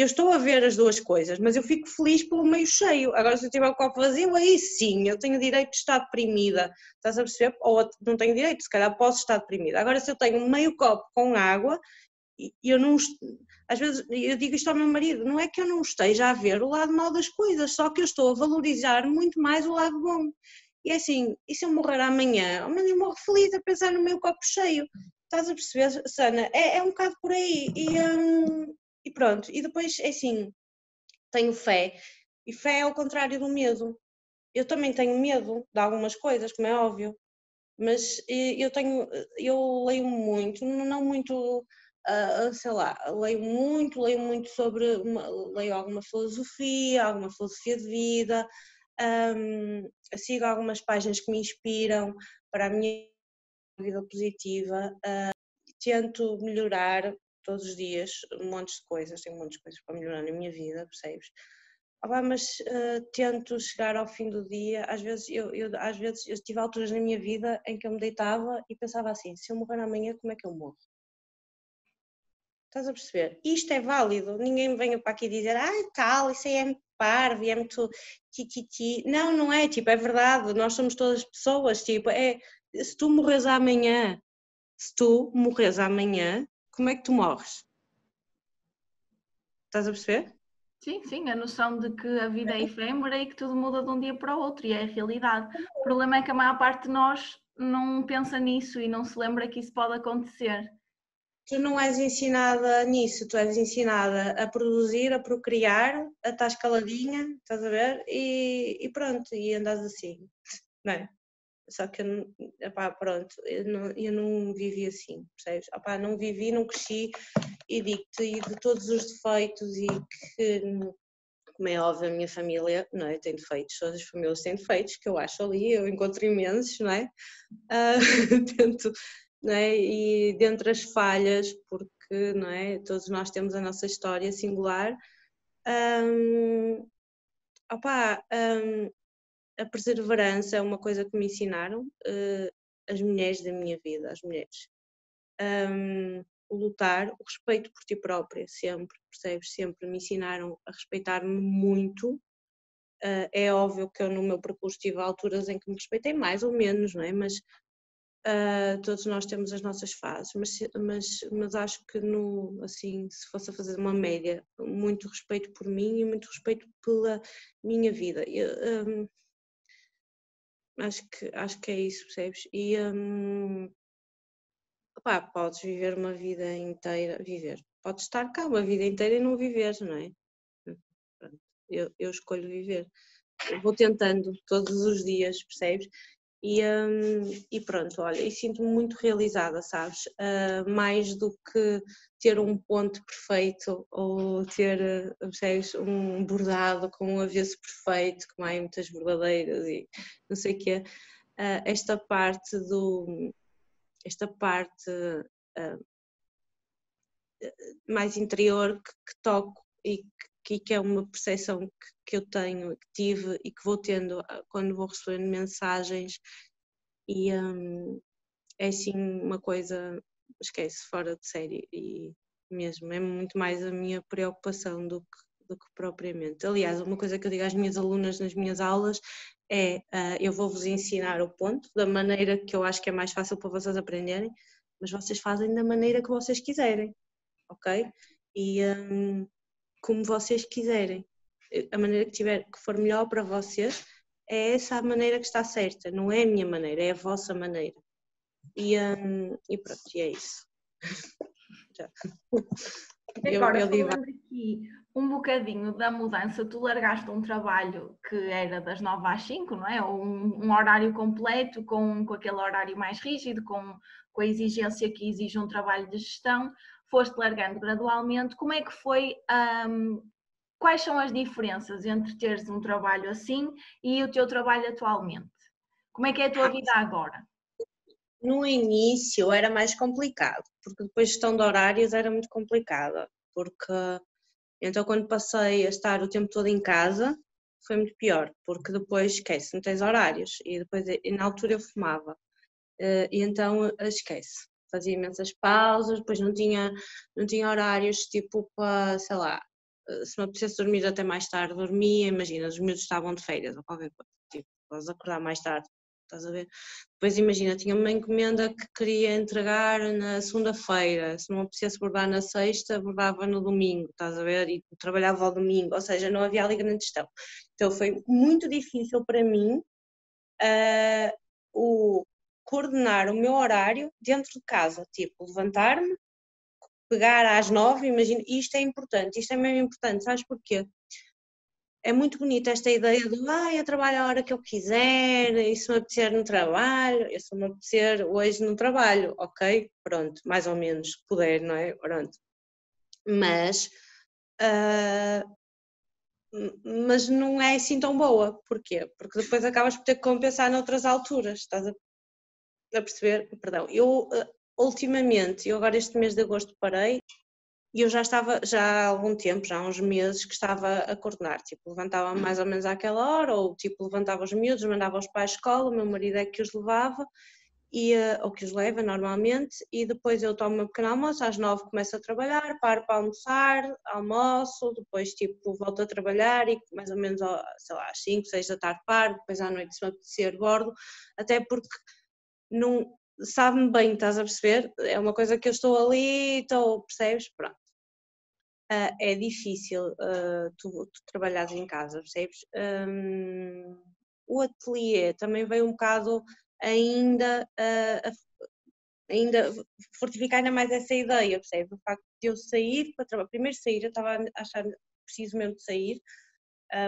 Eu estou a ver as duas coisas, mas eu fico feliz pelo meio cheio. Agora, se eu tiver o copo vazio, aí sim, eu tenho direito de estar deprimida. Estás a perceber? Ou não tenho direito, se calhar posso estar deprimida. Agora, se eu tenho meio copo com água, eu não. Às vezes, eu digo isto ao meu marido, não é que eu não esteja a ver o lado mau das coisas, só que eu estou a valorizar muito mais o lado bom. E é assim, e se eu morrer amanhã? Amanhã eu morro feliz a pensar no meu copo cheio. Estás a perceber, Sana? É, é um bocado por aí. E, hum, e pronto. E depois, é assim, tenho fé. E fé é ao contrário do medo. Eu também tenho medo de algumas coisas, como é óbvio. Mas eu tenho, eu leio muito, não muito, uh, sei lá, leio muito, leio muito sobre, uma, leio alguma filosofia, alguma filosofia de vida, um, sigo algumas páginas que me inspiram para a minha vida positiva. Uh, tento melhorar todos os dias um monte de coisas, tenho um monte de coisas para melhorar na minha vida, percebes? Ah, mas uh, tento chegar ao fim do dia, às vezes eu, eu, às vezes eu tive alturas na minha vida em que eu me deitava e pensava assim, se eu morrer amanhã, como é que eu morro? Estás a perceber? Isto é válido, ninguém me venha para aqui dizer, ah, tal, isso aí é muito parvo, é muito ti, Não, não é, tipo, é verdade, nós somos todas pessoas, tipo, é, se tu morres amanhã, se tu morres amanhã, como é que tu morres? Estás a perceber? Sim, sim, a noção de que a vida é efêmera e que tudo muda de um dia para o outro e é a realidade. O problema é que a maior parte de nós não pensa nisso e não se lembra que isso pode acontecer. Tu não és ensinada nisso, tu és ensinada a produzir, a procriar, a estar escaladinha, estás a ver? E, e pronto, e andas assim, não é? Só que, epá, pronto, eu não, eu não vivi assim, percebes? Epá, não vivi, não cresci e digo-te de todos os defeitos e que, como é óbvio, a minha família não é, tem defeitos, todas as famílias têm defeitos, que eu acho ali, eu encontro imensos, não é? Uh, tento, não é? E dentre as falhas, porque não é, todos nós temos a nossa história singular, um, opa, um, a perseverança é uma coisa que me ensinaram uh, as mulheres da minha vida, as mulheres. Um, o lutar, o respeito por ti própria, sempre, percebes? Sempre me ensinaram a respeitar-me muito. Uh, é óbvio que eu no meu percurso tive alturas em que me respeitei mais ou menos, não é? Mas uh, todos nós temos as nossas fases, mas, mas, mas acho que no, assim, se fosse a fazer uma média, muito respeito por mim e muito respeito pela minha vida. Eu, um, Acho que, acho que é isso, percebes? E hum, opá, podes viver uma vida inteira, viver, podes estar cá uma vida inteira e não viver, não é? Eu, eu escolho viver. Eu vou tentando todos os dias, percebes? E, um, e pronto, olha, e sinto-me muito realizada, sabes? Uh, mais do que ter um ponto perfeito ou ter, percebes, um bordado com um avesso perfeito, como há muitas bordadeiras e não sei o quê. Uh, esta parte do. Esta parte uh, mais interior que, que toco e que, que, é uma percepção que, que eu tenho, que tive e que vou tendo ah, quando vou recebendo mensagens e um, é assim uma coisa, esquece, fora de série e mesmo, é muito mais a minha preocupação do que, do que propriamente. Aliás, uma coisa que eu digo às minhas alunas nas minhas aulas é uh, eu vou-vos ensinar o ponto da maneira que eu acho que é mais fácil para vocês aprenderem, mas vocês fazem da maneira que vocês quiserem, ok? E um, como vocês quiserem. A maneira que, tiver, que for melhor para vocês é essa a maneira que está certa, não é a minha maneira, é a vossa maneira. E, um, e pronto, e é isso. Agora, eu, eu falando aqui um bocadinho da mudança, tu largaste um trabalho que era das 9 às 5, não é? Um, um horário completo, com, com aquele horário mais rígido, com, com a exigência que exige um trabalho de gestão, foste largando gradualmente. Como é que foi? Um, quais são as diferenças entre teres um trabalho assim e o teu trabalho atualmente? Como é que é a tua vida agora? No início era mais complicado, porque depois gestão de horários era muito complicada, porque então quando passei a estar o tempo todo em casa foi muito pior, porque depois esquece, não tens horários e depois e na altura eu fumava eh, e então esquece, fazia imensas pausas, depois não tinha, não tinha horários tipo para, sei lá, se me apetecesse dormir até mais tarde, dormia, imagina, os miúdos estavam de férias ou qualquer coisa, tipo, podes acordar mais tarde, estás a ver? Depois imagina, tinha uma encomenda que queria entregar na segunda-feira, se não apetecesse bordar na sexta, bordava no domingo, estás a ver? E trabalhava ao domingo, ou seja, não havia ali grande gestão. Então foi muito difícil para mim uh, o coordenar o meu horário dentro de casa, tipo, levantar-me, pegar às nove, imagino, isto é importante, isto é mesmo importante, sabes porquê? É muito bonita esta ideia de, ah, eu trabalho a hora que eu quiser, e se me apetecer no trabalho, e se me apetecer hoje no trabalho, ok, pronto, mais ou menos, puder, não é? Pronto. Mas, uh, mas não é assim tão boa, porquê? Porque depois acabas por ter que compensar noutras alturas, estás a, a perceber? Perdão, eu uh, ultimamente, eu agora este mês de agosto parei, e eu já estava, já há algum tempo, já há uns meses, que estava a coordenar, tipo, levantava mais ou menos àquela hora, ou tipo, levantava os miúdos, mandava os pais à escola, o meu marido é que os levava, e, eh, ou que os leva normalmente, e depois eu tomo um pequeno almoço, às nove começo a trabalhar, paro para almoçar, almoço, depois tipo volto a trabalhar e mais ou menos, sei lá, às cinco, seis da tarde paro, depois à noite se me apetecer bordo, até porque não sabe-me bem, estás a perceber? É uma coisa que eu estou ali, estou, percebes? Pronto uh, é difícil uh, tu, tu trabalhares em casa, percebes? Um, o ateliê também veio um bocado ainda uh, ainda fortificar ainda mais essa ideia, percebes? O facto de eu sair para trabalhar, primeiro sair, eu estava a achar preciso mesmo de sair,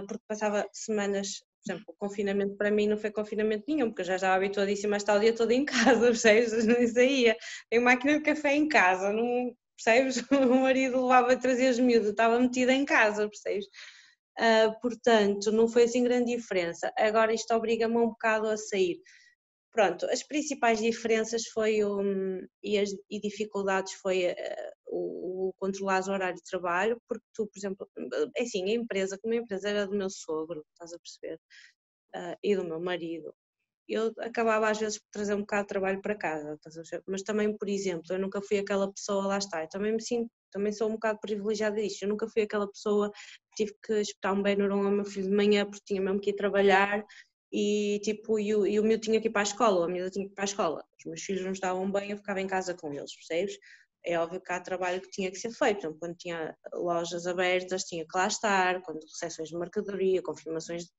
porque passava semanas exemplo, o confinamento para mim não foi confinamento nenhum, porque eu já estava habituadíssima a estar o dia todo em casa, percebes? Não saía. Tenho máquina de café em casa, não, percebes? O marido levava a trazer as miúdas, estava metida em casa, percebes? Uh, portanto, não foi assim grande diferença. Agora isto obriga-me um bocado a sair. Pronto, as principais diferenças foi um, e, as, e dificuldades foi uh, o, o controlar o horário de trabalho, porque tu, por exemplo, é assim, a empresa, como a empresa era do meu sogro, estás a perceber, uh, e do meu marido, eu acabava às vezes por trazer um bocado de trabalho para casa, mas também, por exemplo, eu nunca fui aquela pessoa, lá está, eu também me sinto, também sou um bocado privilegiada disto, eu nunca fui aquela pessoa que tive que espetar um Benuron ao meu filho de manhã porque tinha mesmo que ir trabalhar e tipo, e o, e o meu tinha que ir para a escola, a minha tinha que ir para a escola, os meus filhos não estavam bem, eu ficava em casa com eles, percebes? é óbvio que há trabalho que tinha que ser feito. quando tinha lojas abertas, tinha que lá estar, quando recepções de mercadoria, confirmações de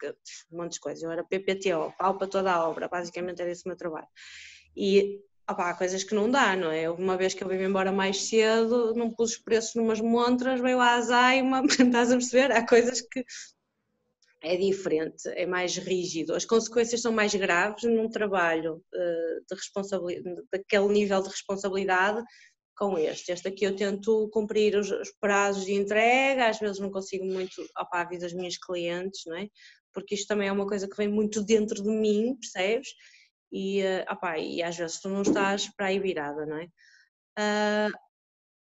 um monte de coisas. Eu era PPTO, pau para toda a obra, basicamente era esse o meu trabalho. E há coisas que não dá, não é? Uma vez que eu vim embora mais cedo, não pus os preços numas montras, veio a Azaima, estás a perceber? Há coisas que é diferente, é mais rígido. As consequências são mais graves num trabalho uh, de responsabilidade, daquele nível de responsabilidade com este. Este aqui eu tento cumprir os, os prazos de entrega, às vezes não consigo muito opa, aviso as minhas clientes, não é? Porque isto também é uma coisa que vem muito dentro de mim, percebes? E, uh, opa, e às vezes tu não estás para aí virada, não é? Uh,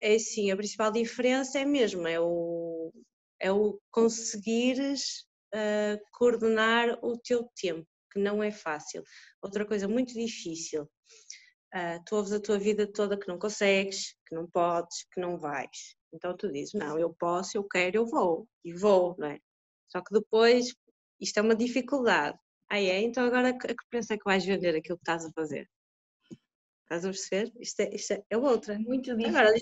é assim, a principal diferença é mesmo, é o, é o conseguires uh, coordenar o teu tempo, que não é fácil. Outra coisa muito difícil Uh, tu ouves a tua vida toda que não consegues, que não podes, que não vais. Então tu dizes, não, eu posso, eu quero, eu vou. E vou, não é? Só que depois, isto é uma dificuldade. Ah é? Então agora a que preço é que vais vender aquilo que estás a fazer? Estás a perceber? Isto é, isto é, é outra. Muito difícil. Agora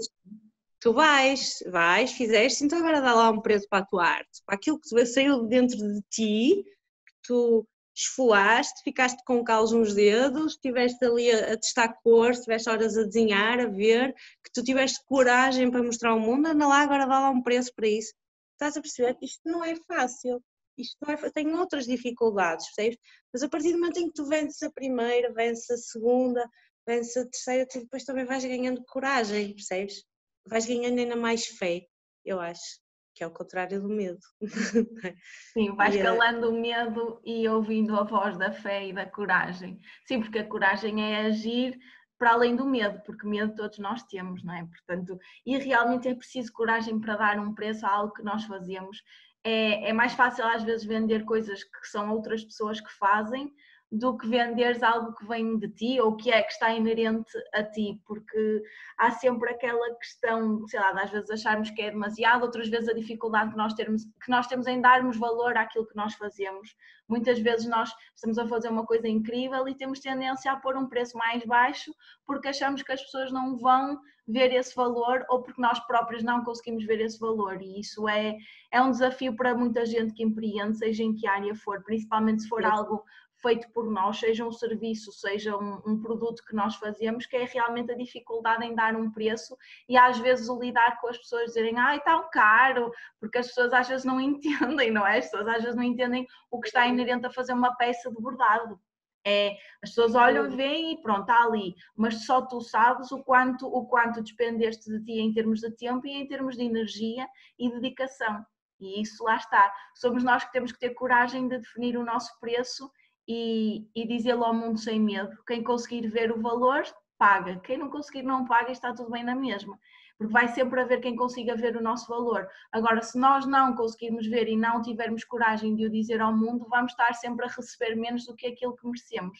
tu vais, vais, fizeste, então agora dá lá um preço para a tua arte, para aquilo que saiu dentro de ti, que tu esfolaste, ficaste com calos nos dedos, estiveste ali a, a testar cores, estiveste horas a desenhar, a ver, que tu tiveste coragem para mostrar ao mundo, anda lá, agora dá lá um preço para isso. Estás a perceber? Isto não é fácil. Isto não é, tem outras dificuldades, percebes? Mas a partir do momento em que tu vences a primeira, vences a segunda, vences a terceira, tu depois também vais ganhando coragem, percebes? Vais ganhando ainda mais fé, eu acho que é o contrário do medo. Sim, vais e, calando o medo e ouvindo a voz da fé e da coragem. Sim, porque a coragem é agir para além do medo, porque medo todos nós temos, não é? Portanto, e realmente é preciso coragem para dar um preço a algo que nós fazemos. É, é mais fácil às vezes vender coisas que são outras pessoas que fazem do que venderes algo que vem de ti ou que é que está inerente a ti, porque há sempre aquela questão, sei lá, às vezes acharmos que é demasiado, outras vezes a dificuldade que nós, termos, que nós temos em darmos valor àquilo que nós fazemos. Muitas vezes nós estamos a fazer uma coisa incrível e temos tendência a pôr um preço mais baixo porque achamos que as pessoas não vão ver esse valor ou porque nós próprios não conseguimos ver esse valor e isso é, é um desafio para muita gente que empreende, seja em que área for, principalmente se for algo feito por nós, seja um serviço, seja um, um, produto que nós fazemos, que é realmente a dificuldade em dar um preço e às vezes o lidar com as pessoas dizerem, ah, tão caro, porque as pessoas às vezes não entendem, não é? As pessoas às vezes não entendem o que está inerente a fazer uma peça de bordado. É, as pessoas olham, veem e pronto, está ali, mas só tu sabes o quanto, o quanto despendeste de ti em termos de tempo e em termos de energia e dedicação. E isso lá está. Somos nós que temos que ter coragem de definir o nosso preço e, e dizê-lo ao mundo sem medo. Quem conseguir ver o valor paga. Quem não conseguir, não paga e está tudo bem na mesma. Porque vai sempre haver quem consiga ver o nosso valor. Agora, se nós não conseguirmos ver e não tivermos coragem de o dizer ao mundo, vamos estar sempre a receber menos do que aquilo que merecemos.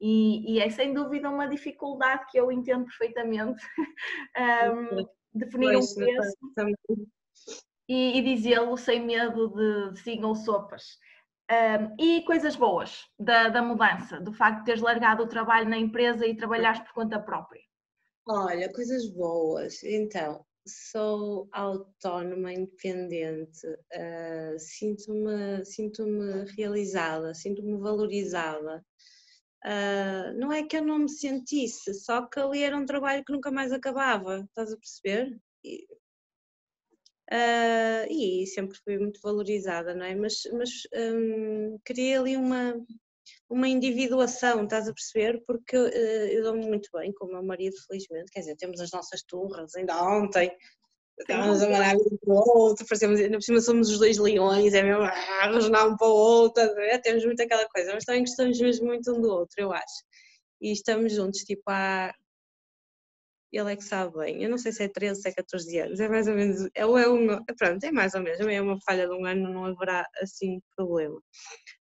E, e é sem dúvida uma dificuldade que eu entendo perfeitamente. um, definir um preço e, e dizê-lo sem medo de, ou sopas. Um, e coisas boas da, da, mudança, do facto de teres largado o trabalho na empresa e trabalhares por conta própria? Olha, coisas boas. Então, sou autónoma, independente, uh, sinto-me sinto realizada, sinto-me valorizada. Uh, não é que eu não me sentisse, só que ali era um trabalho que nunca mais acabava, estás a perceber? E, Uh, e sempre fui muito valorizada, não é? Mas, mas um, queria ali uma, uma individuação, estás a perceber? Porque uh, eu dou-me muito bem com o meu marido, felizmente, quer dizer, temos as nossas turras, ainda ontem estávamos a mandar um para o outro, parecemos, ainda por cima somos os dois leões, é mesmo ah, um para o outro, é? temos muito aquela coisa, mas também gostamos mesmo muito um do outro, eu acho. E estamos juntos, tipo, há ele é que sabe bem. Eu não sei se é 13, se é 14 anos, é mais ou menos, é, é um, pronto, é mais ou menos, é uma falha de um ano, não haverá assim problema.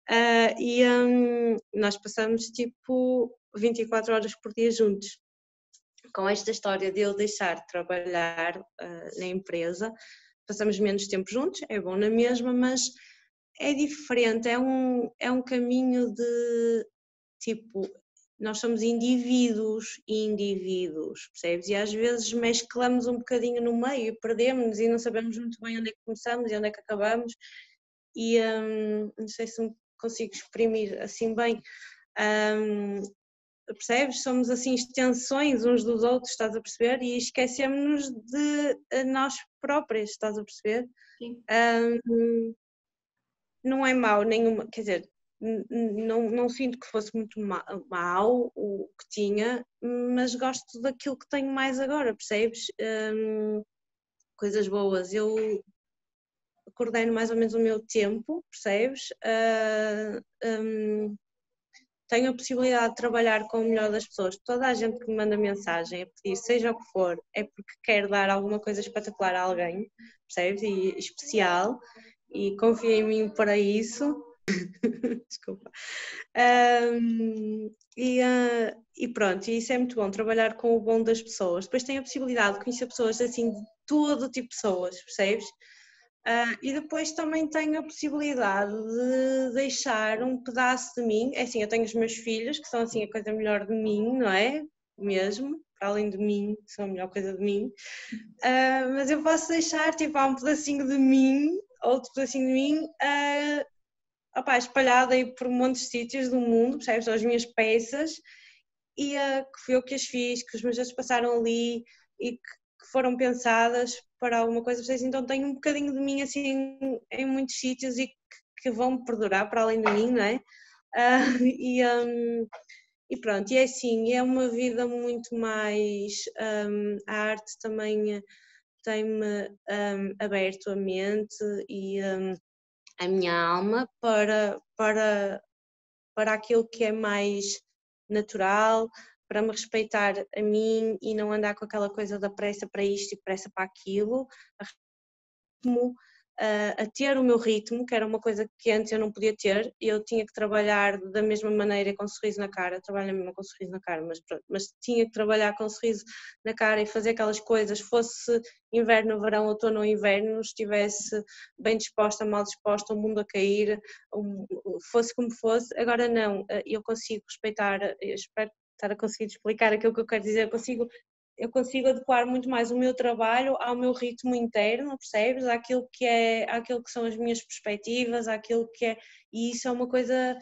Uh, e um, nós passamos tipo 24 horas por dia juntos. Com esta história de eu deixar de trabalhar uh, na empresa, passamos menos tempo juntos, é bom na mesma, mas é diferente, é um, é um caminho de tipo, nós somos indivíduos e indivíduos, percebes? E às vezes mesclamos um bocadinho no meio, perdemos e não sabemos muito bem onde é que começamos e onde é que acabamos. E hum, não sei se me consigo exprimir assim bem. Hum, percebes? Somos assim extensões uns dos outros, estás a perceber? E esquecemos-nos de nós próprias, estás a perceber? Sim. Um, não é mau nenhuma, quer dizer, não, não sinto que fosse muito mal o que tinha, mas gosto daquilo que tenho mais agora, percebes? Um, coisas boas. Eu coordeno mais ou menos o meu tempo, percebes? Uh, um, tenho a possibilidade de trabalhar com o melhor das pessoas. Toda a gente que me manda mensagem a pedir, seja o que for, é porque quer dar alguma coisa espetacular a alguém, percebes? E especial, e confia em mim para isso. Desculpa. Um, e, uh, e, pronto, isso é muito bom, trabalhar com o bom das pessoas. Depois tem a possibilidade de conhecer pessoas assim, de todo tipo de pessoas, percebes? Uh, e depois também tenho a possibilidade de deixar um pedaço de mim. É assim, eu tenho os meus filhos, que são assim a coisa melhor de mim, não é? Mesmo, para além de mim, são a melhor coisa de mim. Uh, mas eu posso deixar, tipo, um pedacinho de mim, outro pedacinho de mim, uh, opa, espalhada aí por um monte de sítios do mundo, percebes? As minhas peças e uh, que fui eu que as fiz, que os meus dedos passaram ali e que, que, foram pensadas para alguma coisa, percebes? Então tenho um bocadinho de mim assim em muitos sítios e que, que vão perdurar para além de mim, não é? Uh, e, um, e pronto, e é assim, é uma vida muito mais. Um, a arte também tem-me um, aberto a mente e hum, a minha alma para, para, para aquilo que é mais natural, para me respeitar a mim e não andar com aquela coisa da pressa para isto e pressa para aquilo, a, ter o meu ritmo, que era uma coisa que antes eu não podia ter, eu tinha que trabalhar da mesma maneira com um sorriso na cara, eu trabalho mesmo com um sorriso na cara, mas, mas tinha que trabalhar com um sorriso na cara e fazer aquelas coisas, fosse inverno, verão, outono ou inverno, estivesse bem disposta, mal disposta, o mundo a cair, fosse como fosse, agora não, eh, eu consigo respeitar, espero estar a conseguir explicar aquilo que eu quero dizer, eu consigo eu consigo adequar muito mais o meu trabalho ao meu ritmo interno, percebes? Àquilo que, é, àquilo que são as minhas perspectivas, àquilo que é. E isso é uma coisa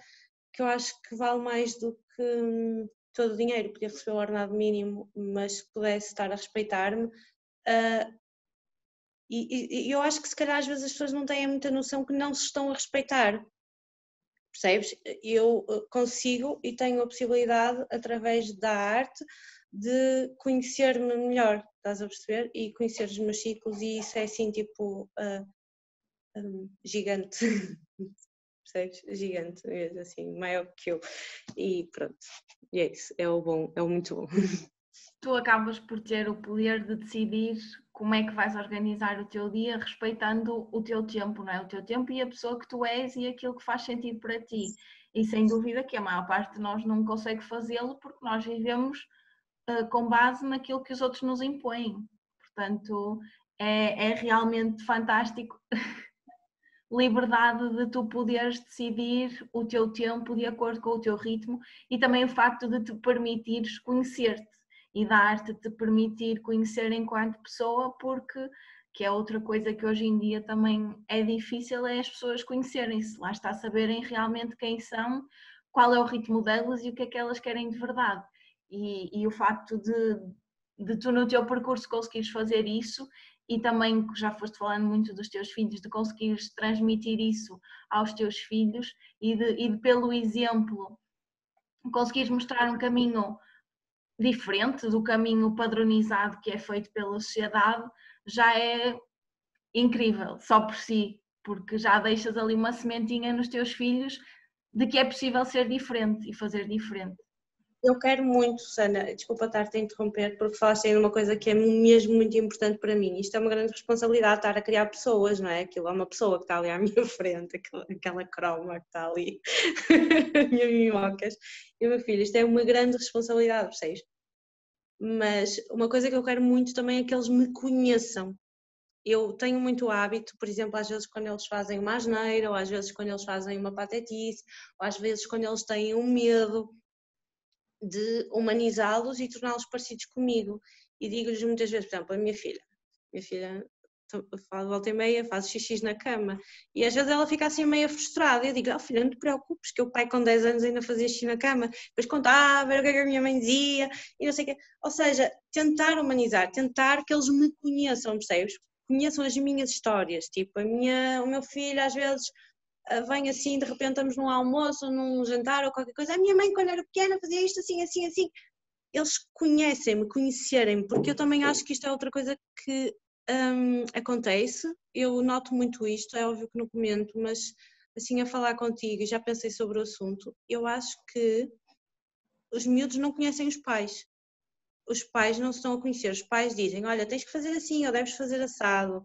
que eu acho que vale mais do que hum, todo o dinheiro. Podia receber o ordenado mínimo, mas se pudesse estar a respeitar-me. Uh, e, e, eu acho que se calhar às vezes as pessoas não têm muita noção que não se estão a respeitar. Percebes? Eu uh, consigo e tenho a possibilidade, através da arte, de conhecer-me melhor, estás a perceber? E conhecer os meus ciclos, e isso é assim, tipo, uh, um, gigante. Percebes? Gigante mesmo, assim, maior que eu. E pronto, e é isso, é o bom, é o muito bom. tu acabas por ter o poder de decidir como é que vais organizar o teu dia respeitando o teu tempo, não é? O teu tempo e a pessoa que tu és e aquilo que faz sentido para ti. E sem dúvida que a maior parte de nós não consegue fazê-lo porque nós vivemos uh, com base naquilo que os outros nos impõem. Portanto, é, é realmente fantástico liberdade de tu poderes decidir o teu tempo de acordo com o teu ritmo e também o facto de te permitires conhecer-te e dar-te te permitir conhecer enquanto pessoa, porque que é outra coisa que hoje em dia também é difícil é as pessoas conhecerem-se, lá está saberem realmente quem são, qual é o ritmo delas e o que é que elas querem de verdade. E, e o facto de, de tu no teu percurso conseguires fazer isso e também já foste falando muito dos teus filhos, de conseguires transmitir isso aos teus filhos e de, e de pelo exemplo conseguires mostrar um caminho diferente do caminho padronizado que é feito pela sociedade, já é incrível, só por si, porque já deixas ali uma sementinha nos teus filhos de que é possível ser diferente e fazer diferente. Eu quero muito, Sana, desculpa estar-te a interromper, porque falaste aí numa coisa que é mesmo muito importante para mim. Isto é uma grande responsabilidade, estar a criar pessoas, não é? Aquilo é uma pessoa que está ali à minha frente, aquela, croma que está ali, minhas minhocas. E meu filho, isto é uma grande responsabilidade, percebes? Mas uma coisa que eu quero muito também é que eles me conheçam. Eu tenho muito hábito, por exemplo, às vezes quando eles fazem uma asneira, ou às vezes quando eles fazem uma patetice, ou às vezes quando eles têm um medo, de humanizá-los e torná-los parecidos comigo. E digo-lhes muitas vezes, por exemplo, a minha filha, minha filha faz volta e meia, faz xixi na cama. E às vezes ela fica assim meio frustrada. Eu digo, oh, filha, não te preocupes, que o pai com 10 anos ainda fazia xixi na cama. Depois contava, ver o que, é que a minha mãe dizia, e não sei o quê. Ou seja, tentar humanizar, tentar que eles me conheçam, percebes? Conheçam as minhas histórias. Tipo, a minha, o meu filho às vezes ah, vem assim, de repente estamos num almoço, num jantar ou qualquer coisa. A minha mãe, quando era pequena, fazia isto assim, assim, assim. Eles conhecem-me, conhecerem-me, porque eu também acho que isto é outra coisa que hum, acontece. Eu noto muito isto, é óbvio que não comento, mas assim a falar contigo e já pensei sobre o assunto, eu acho que os miúdos não conhecem os pais. Os pais não se estão a conhecer. Os pais dizem: Olha, tens que fazer assim, ou deves fazer assado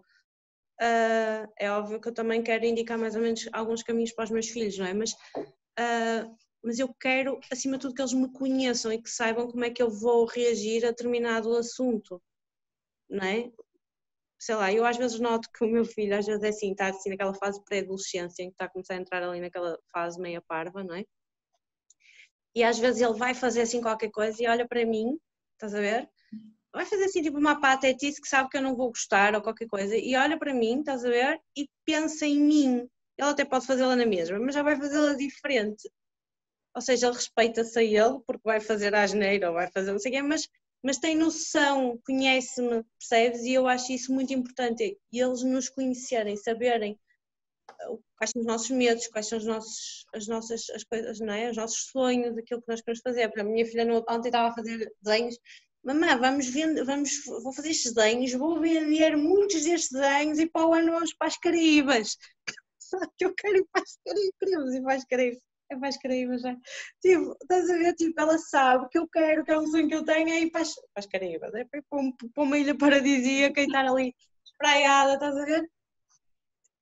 uh, é óbvio que eu também quero indicar mais ou menos alguns caminhos para os meus filhos, não é? Mas, uh, mas eu quero, acima de tudo, que eles me conheçam e que saibam como é que eu vou reagir a determinado assunto, não é? Sei lá, eu às vezes noto que o meu filho às vezes é assim, está assim naquela fase pré-adolescência em que está a começar a entrar ali naquela fase meia parva, não é? E às vezes ele vai fazer assim qualquer coisa e olha para mim, estás a ver? Vai fazer assim tipo uma patetice que sabe que eu não vou gostar ou qualquer coisa e olha para mim, estás a ver? E pensa em mim. Ele até pode fazê-la na mesma, mas já vai fazê-la diferente. Ou seja, ele respeita-se a ele porque vai fazer a asneira ou vai fazer não sei o quê, mas, mas tem noção, conhece-me, percebes? E eu acho isso muito importante. E eles nos conhecerem, saberem uh, quais são os nossos medos, quais são os nossos, as nossas as coisas, não é? os nossos sonhos, aquilo que nós queremos fazer. Exemplo, a minha filha ontem estava a fazer desenhos mamã, vamos vender, vamos, vou fazer estes desenhos, vou vender muitos destes desenhos e para o ano vamos para as Caraíbas. Só que eu quero ir para as Caraíbas, queremos para as Caraíbas. É para as Caraíbas já. Tipo, estás a ver? Tipo, ela sabe que eu quero, que é um sonho que eu tenho, é ir para as, para as Caraíbas. É para, para uma ilha paradisíaca e estar ali espraiada, estás a ver?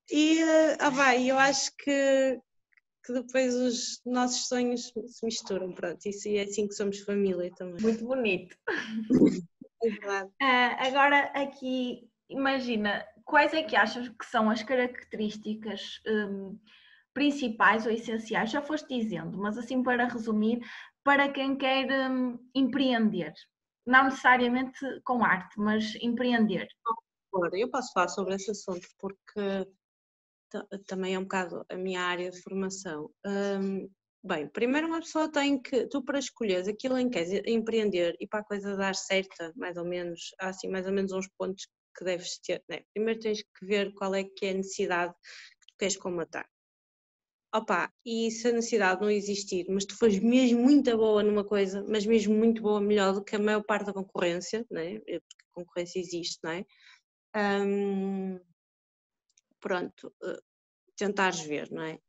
E, ah, vai, eu acho que, que depois os nossos sonhos se misturam, pronto, isso é assim que somos família também. Muito bonito. É verdade. Uh, agora aqui, imagina, quais é que achas que são as características um, principais ou essenciais? Já foste dizendo, mas assim para resumir, para quem quer um, empreender, não necessariamente com arte, mas empreender. Eu posso falar sobre esse assunto porque também é um bocado a minha área de formação. Um, bem, primeiro uma pessoa tem que, tu para escolheres aquilo em que queres empreender e para a coisa dar certa, mais ou menos, há assim mais ou menos uns pontos que deves ter. Né? Primeiro tens que ver qual é que é a necessidade que tu queres comatar. Opa, e se a necessidade não existir, mas tu fores mesmo muito boa numa coisa, mas mesmo muito boa, melhor do que a maior parte da concorrência, né? porque a concorrência existe, não é? Um, pronto, uh, tentares ver, não é?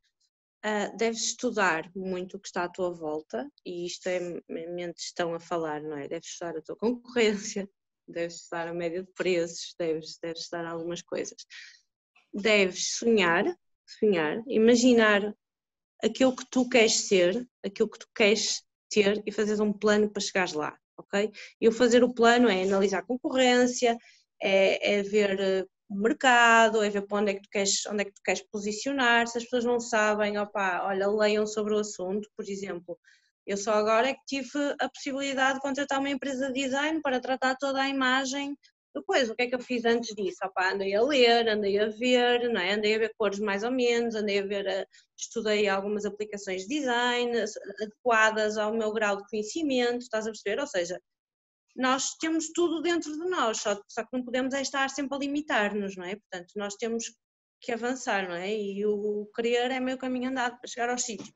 Uh, deves estudar muito o que está à tua volta, e isto é mente estão a falar, não é? Deves estudar a tua concorrência, deves estudar a média de preços, deves, deves estudar algumas coisas. Deves sonhar, sonhar, imaginar aquilo que tu queres ser, aquilo que tu queres ter e fazer um plano para chegares lá, ok? E o fazer o plano é analisar a concorrência, é, é ver eh, o mercado, é ver para onde é que tu queres, onde é que tu queres posicionar, se as pessoas não sabem, opa, olha, leiam sobre o assunto, por exemplo, eu só agora é que tive a possibilidade de contratar uma empresa de design para tratar toda a imagem depois, o que é que eu fiz antes disso? Opa, andei a ler, andei a ver, não é? andei a ver cores mais ou menos, andei a ver, a, estudei algumas aplicações de design adequadas ao meu grau de conhecimento, estás a perceber? Ou seja, nós temos tudo dentro de nós, só, só que não podemos é estar sempre a limitar-nos, não é? Portanto, nós temos que avançar, não é? E o querer é meio caminho andado para chegar ao sítio.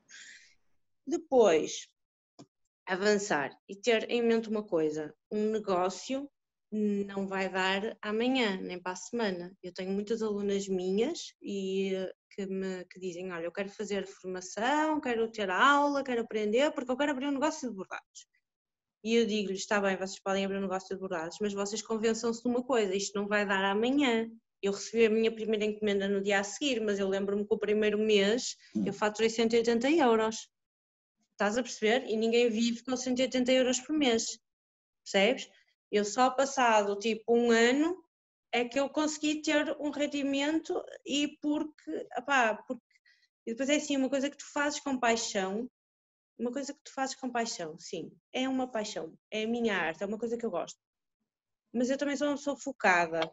Depois, avançar e ter em mente uma coisa, um negócio não vai dar amanhã, nem para a semana. Eu tenho muitas alunas minhas e que me que dizem, olha, eu quero fazer formação, quero ter aula, quero aprender, porque eu quero abrir um negócio de bordados. E eu digo-lhes, está bem, vocês podem abrir um negócio de bordados, mas vocês convençam-se de uma coisa, isto não vai dar amanhã. Eu recebi a minha primeira encomenda no dia a seguir, mas eu lembro-me que o primeiro mês eu faturei 180 euros. Estás a perceber? E ninguém vive com 180 euros por mês. Percebes? Eu só passado tipo um ano é que eu consegui ter um rendimento e porque, opá, porque e depois é assim, uma coisa que tu fazes com paixão, uma coisa que tu fazes com paixão, sim, é uma paixão, é a minha arte, é uma coisa que eu gosto. Mas eu também sou uma pessoa focada.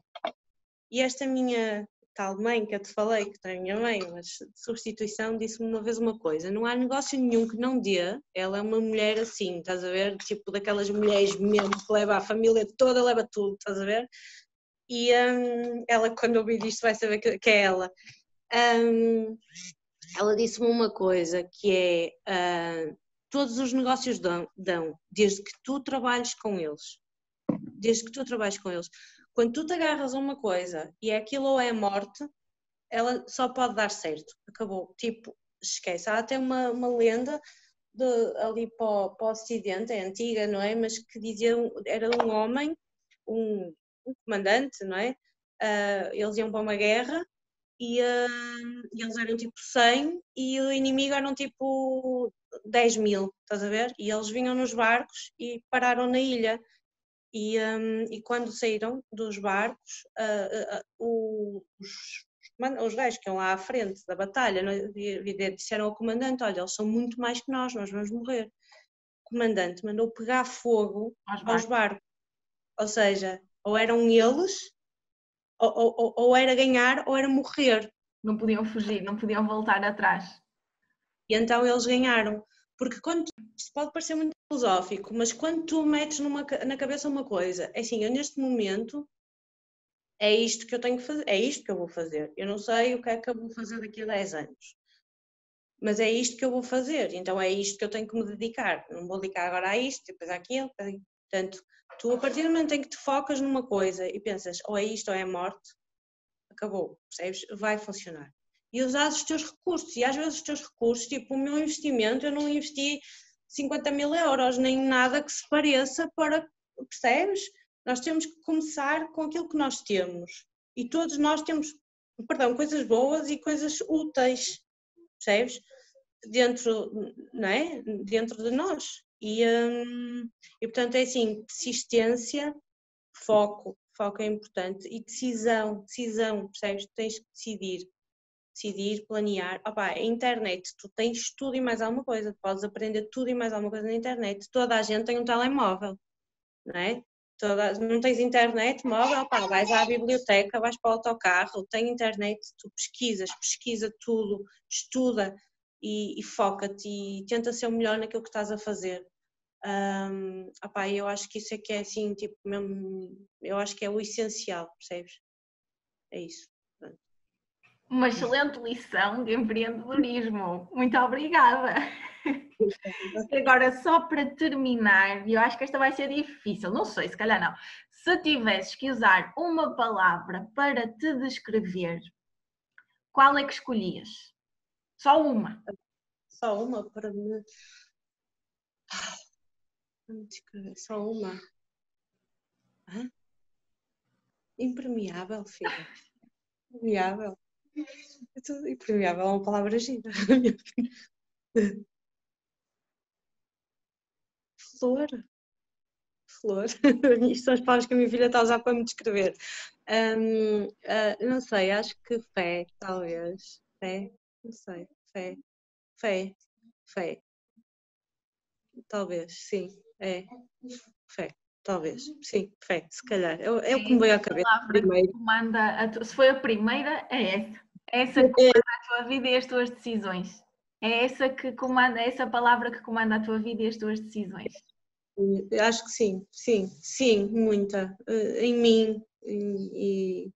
E esta minha tal mãe que eu te falei, que tem a minha mãe, mas de substituição, disse-me uma vez uma coisa: não há negócio nenhum que não dê. Ela é uma mulher assim, estás a ver? Tipo daquelas mulheres mesmo que leva a família toda, leva tudo, estás a ver? E um, ela, quando ouvir isto, vai saber que, que é ela. Um, ela disse-me uma coisa que é: uh, todos os negócios dão, dão, desde que tu trabalhes com eles. Desde que tu trabalhes com eles. Quando tu te agarras a uma coisa e é aquilo ou é morte, ela só pode dar certo. Acabou. Tipo, esquece. Há até uma, uma lenda de, ali para o, para o Ocidente, é antiga, não é? Mas que dizia, era um homem, um, um comandante, não é? Uh, eles iam para uma guerra e, uh, e, eles eram tipo 100 e o inimigo eram tipo 10 mil, estás a ver? E eles vinham nos barcos e pararam na ilha e, um, e quando saíram dos barcos, uh, uh, os, os gajos que iam lá à frente da batalha disseram ao comandante: Olha, eles são muito mais que nós, nós vamos morrer. O comandante mandou pegar fogo aos barcos. Aos barcos. Ou seja, ou eram eles, ou, ou, ou era ganhar, ou era morrer. Não podiam fugir, não podiam voltar atrás. E então eles ganharam. Porque quando, isto pode parecer muito filosófico, mas quando tu metes numa, na cabeça uma coisa, é assim, eu neste momento é isto que eu tenho que fazer, é isto que eu vou fazer. Eu não sei o que é que eu vou fazer daqui a 10 anos. Mas é isto que eu vou fazer, então é isto que eu tenho que me dedicar. Não vou dedicar agora a isto, depois àquilo. Portanto, tu a partir do momento em que te focas numa coisa e pensas ou é isto ou é a morte, acabou, percebes? Vai funcionar e usar os teus recursos. E às vezes os teus recursos, tipo o meu investimento, eu não investi 50 mil euros, nem nada que se pareça para, percebes? Nós temos que começar com aquilo que nós temos. E todos nós temos, perdão, coisas boas e coisas úteis, percebes? Dentro, não é? Dentro de nós. E, hum, e portanto é assim, persistência, foco, foco é importante e decisão, decisão, percebes? Tens que decidir decidir, planear. Opa, a internet, tu tens tudo e mais alguma coisa, podes aprender tudo e mais alguma coisa na internet. Toda a gente tem um telemóvel, não é? Toda, não tens internet móvel, opa, vais à biblioteca, vais para o autocarro, tem internet, tu pesquisas, pesquisa tudo, estuda e, e foca-te e tenta ser o melhor naquilo que estás a fazer. Um, opa, eu acho que isso é que é assim, tipo, mesmo, eu acho que é o essencial, percebes? É isso uma excelente lição de empreendedorismo. Muito obrigada. Agora, só para terminar, eu acho que esta vai ser difícil, não sei, se calhar não. Se tivesses que usar uma palavra para te descrever, qual é que escolhias? Só uma. só uma para me. Só uma. Hã? Impermeável, filha. Impermeável. Impermeável é uma palavra gira. Flor. Flor. Isto são as palavras que a minha filha está a usar para me descrever. Um, uh, ah, não sei, acho que fé, talvez. Fé, não sei. Fé. Fé. Fé. Talvez, sim. É. Fé. Talvez, sim, fé, se calhar. É, é o que me veio à cabeça. Primeiro. Comanda tu... Se foi a primeira, é essa. É essa que comanda a tua vida e as tuas decisões. É essa que comanda, é essa palavra que comanda a tua vida e as tuas decisões. Acho que sim, sim, sim, muita. Eh, em mim e,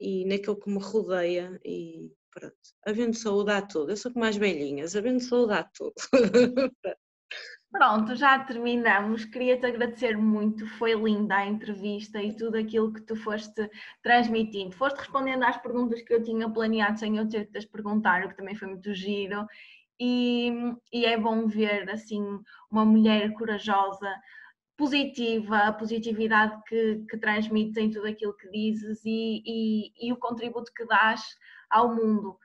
e naquilo que me rodeia e pronto. Havendo saúde a tudo. Eu sou como as velhinhas, havendo saúde a tudo. Pronto, já terminamos. Queria-te agradecer muito, foi linda a entrevista e tudo aquilo que tu foste transmitindo. Foste respondendo às perguntas que eu tinha planeado sem eu ter que te perguntar, o que também foi muito giro. E, e é bom ver assim uma mulher corajosa, positiva, a positividade que, que transmites em tudo aquilo que dizes e, e, e o contributo que dás ao mundo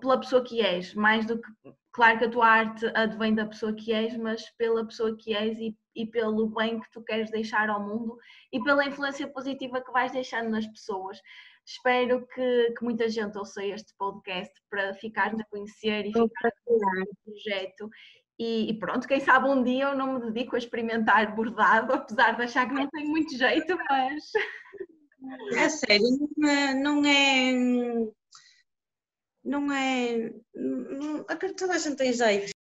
pela pessoa que és, mais do que claro que a tua arte advém da pessoa que és, mas pela pessoa que és e, e pelo bem que tu queres deixar ao mundo e pela influência positiva que vais deixando nas pessoas. Espero que, que muita gente ouça este podcast para ficar-te a conhecer e ficar a o projeto. E, e, pronto, quem sabe um dia eu não me dedico a experimentar bordado, apesar de achar que não tem muito jeito, mas. É sério, não é, não é não é. Não, toda a gente tem jeito.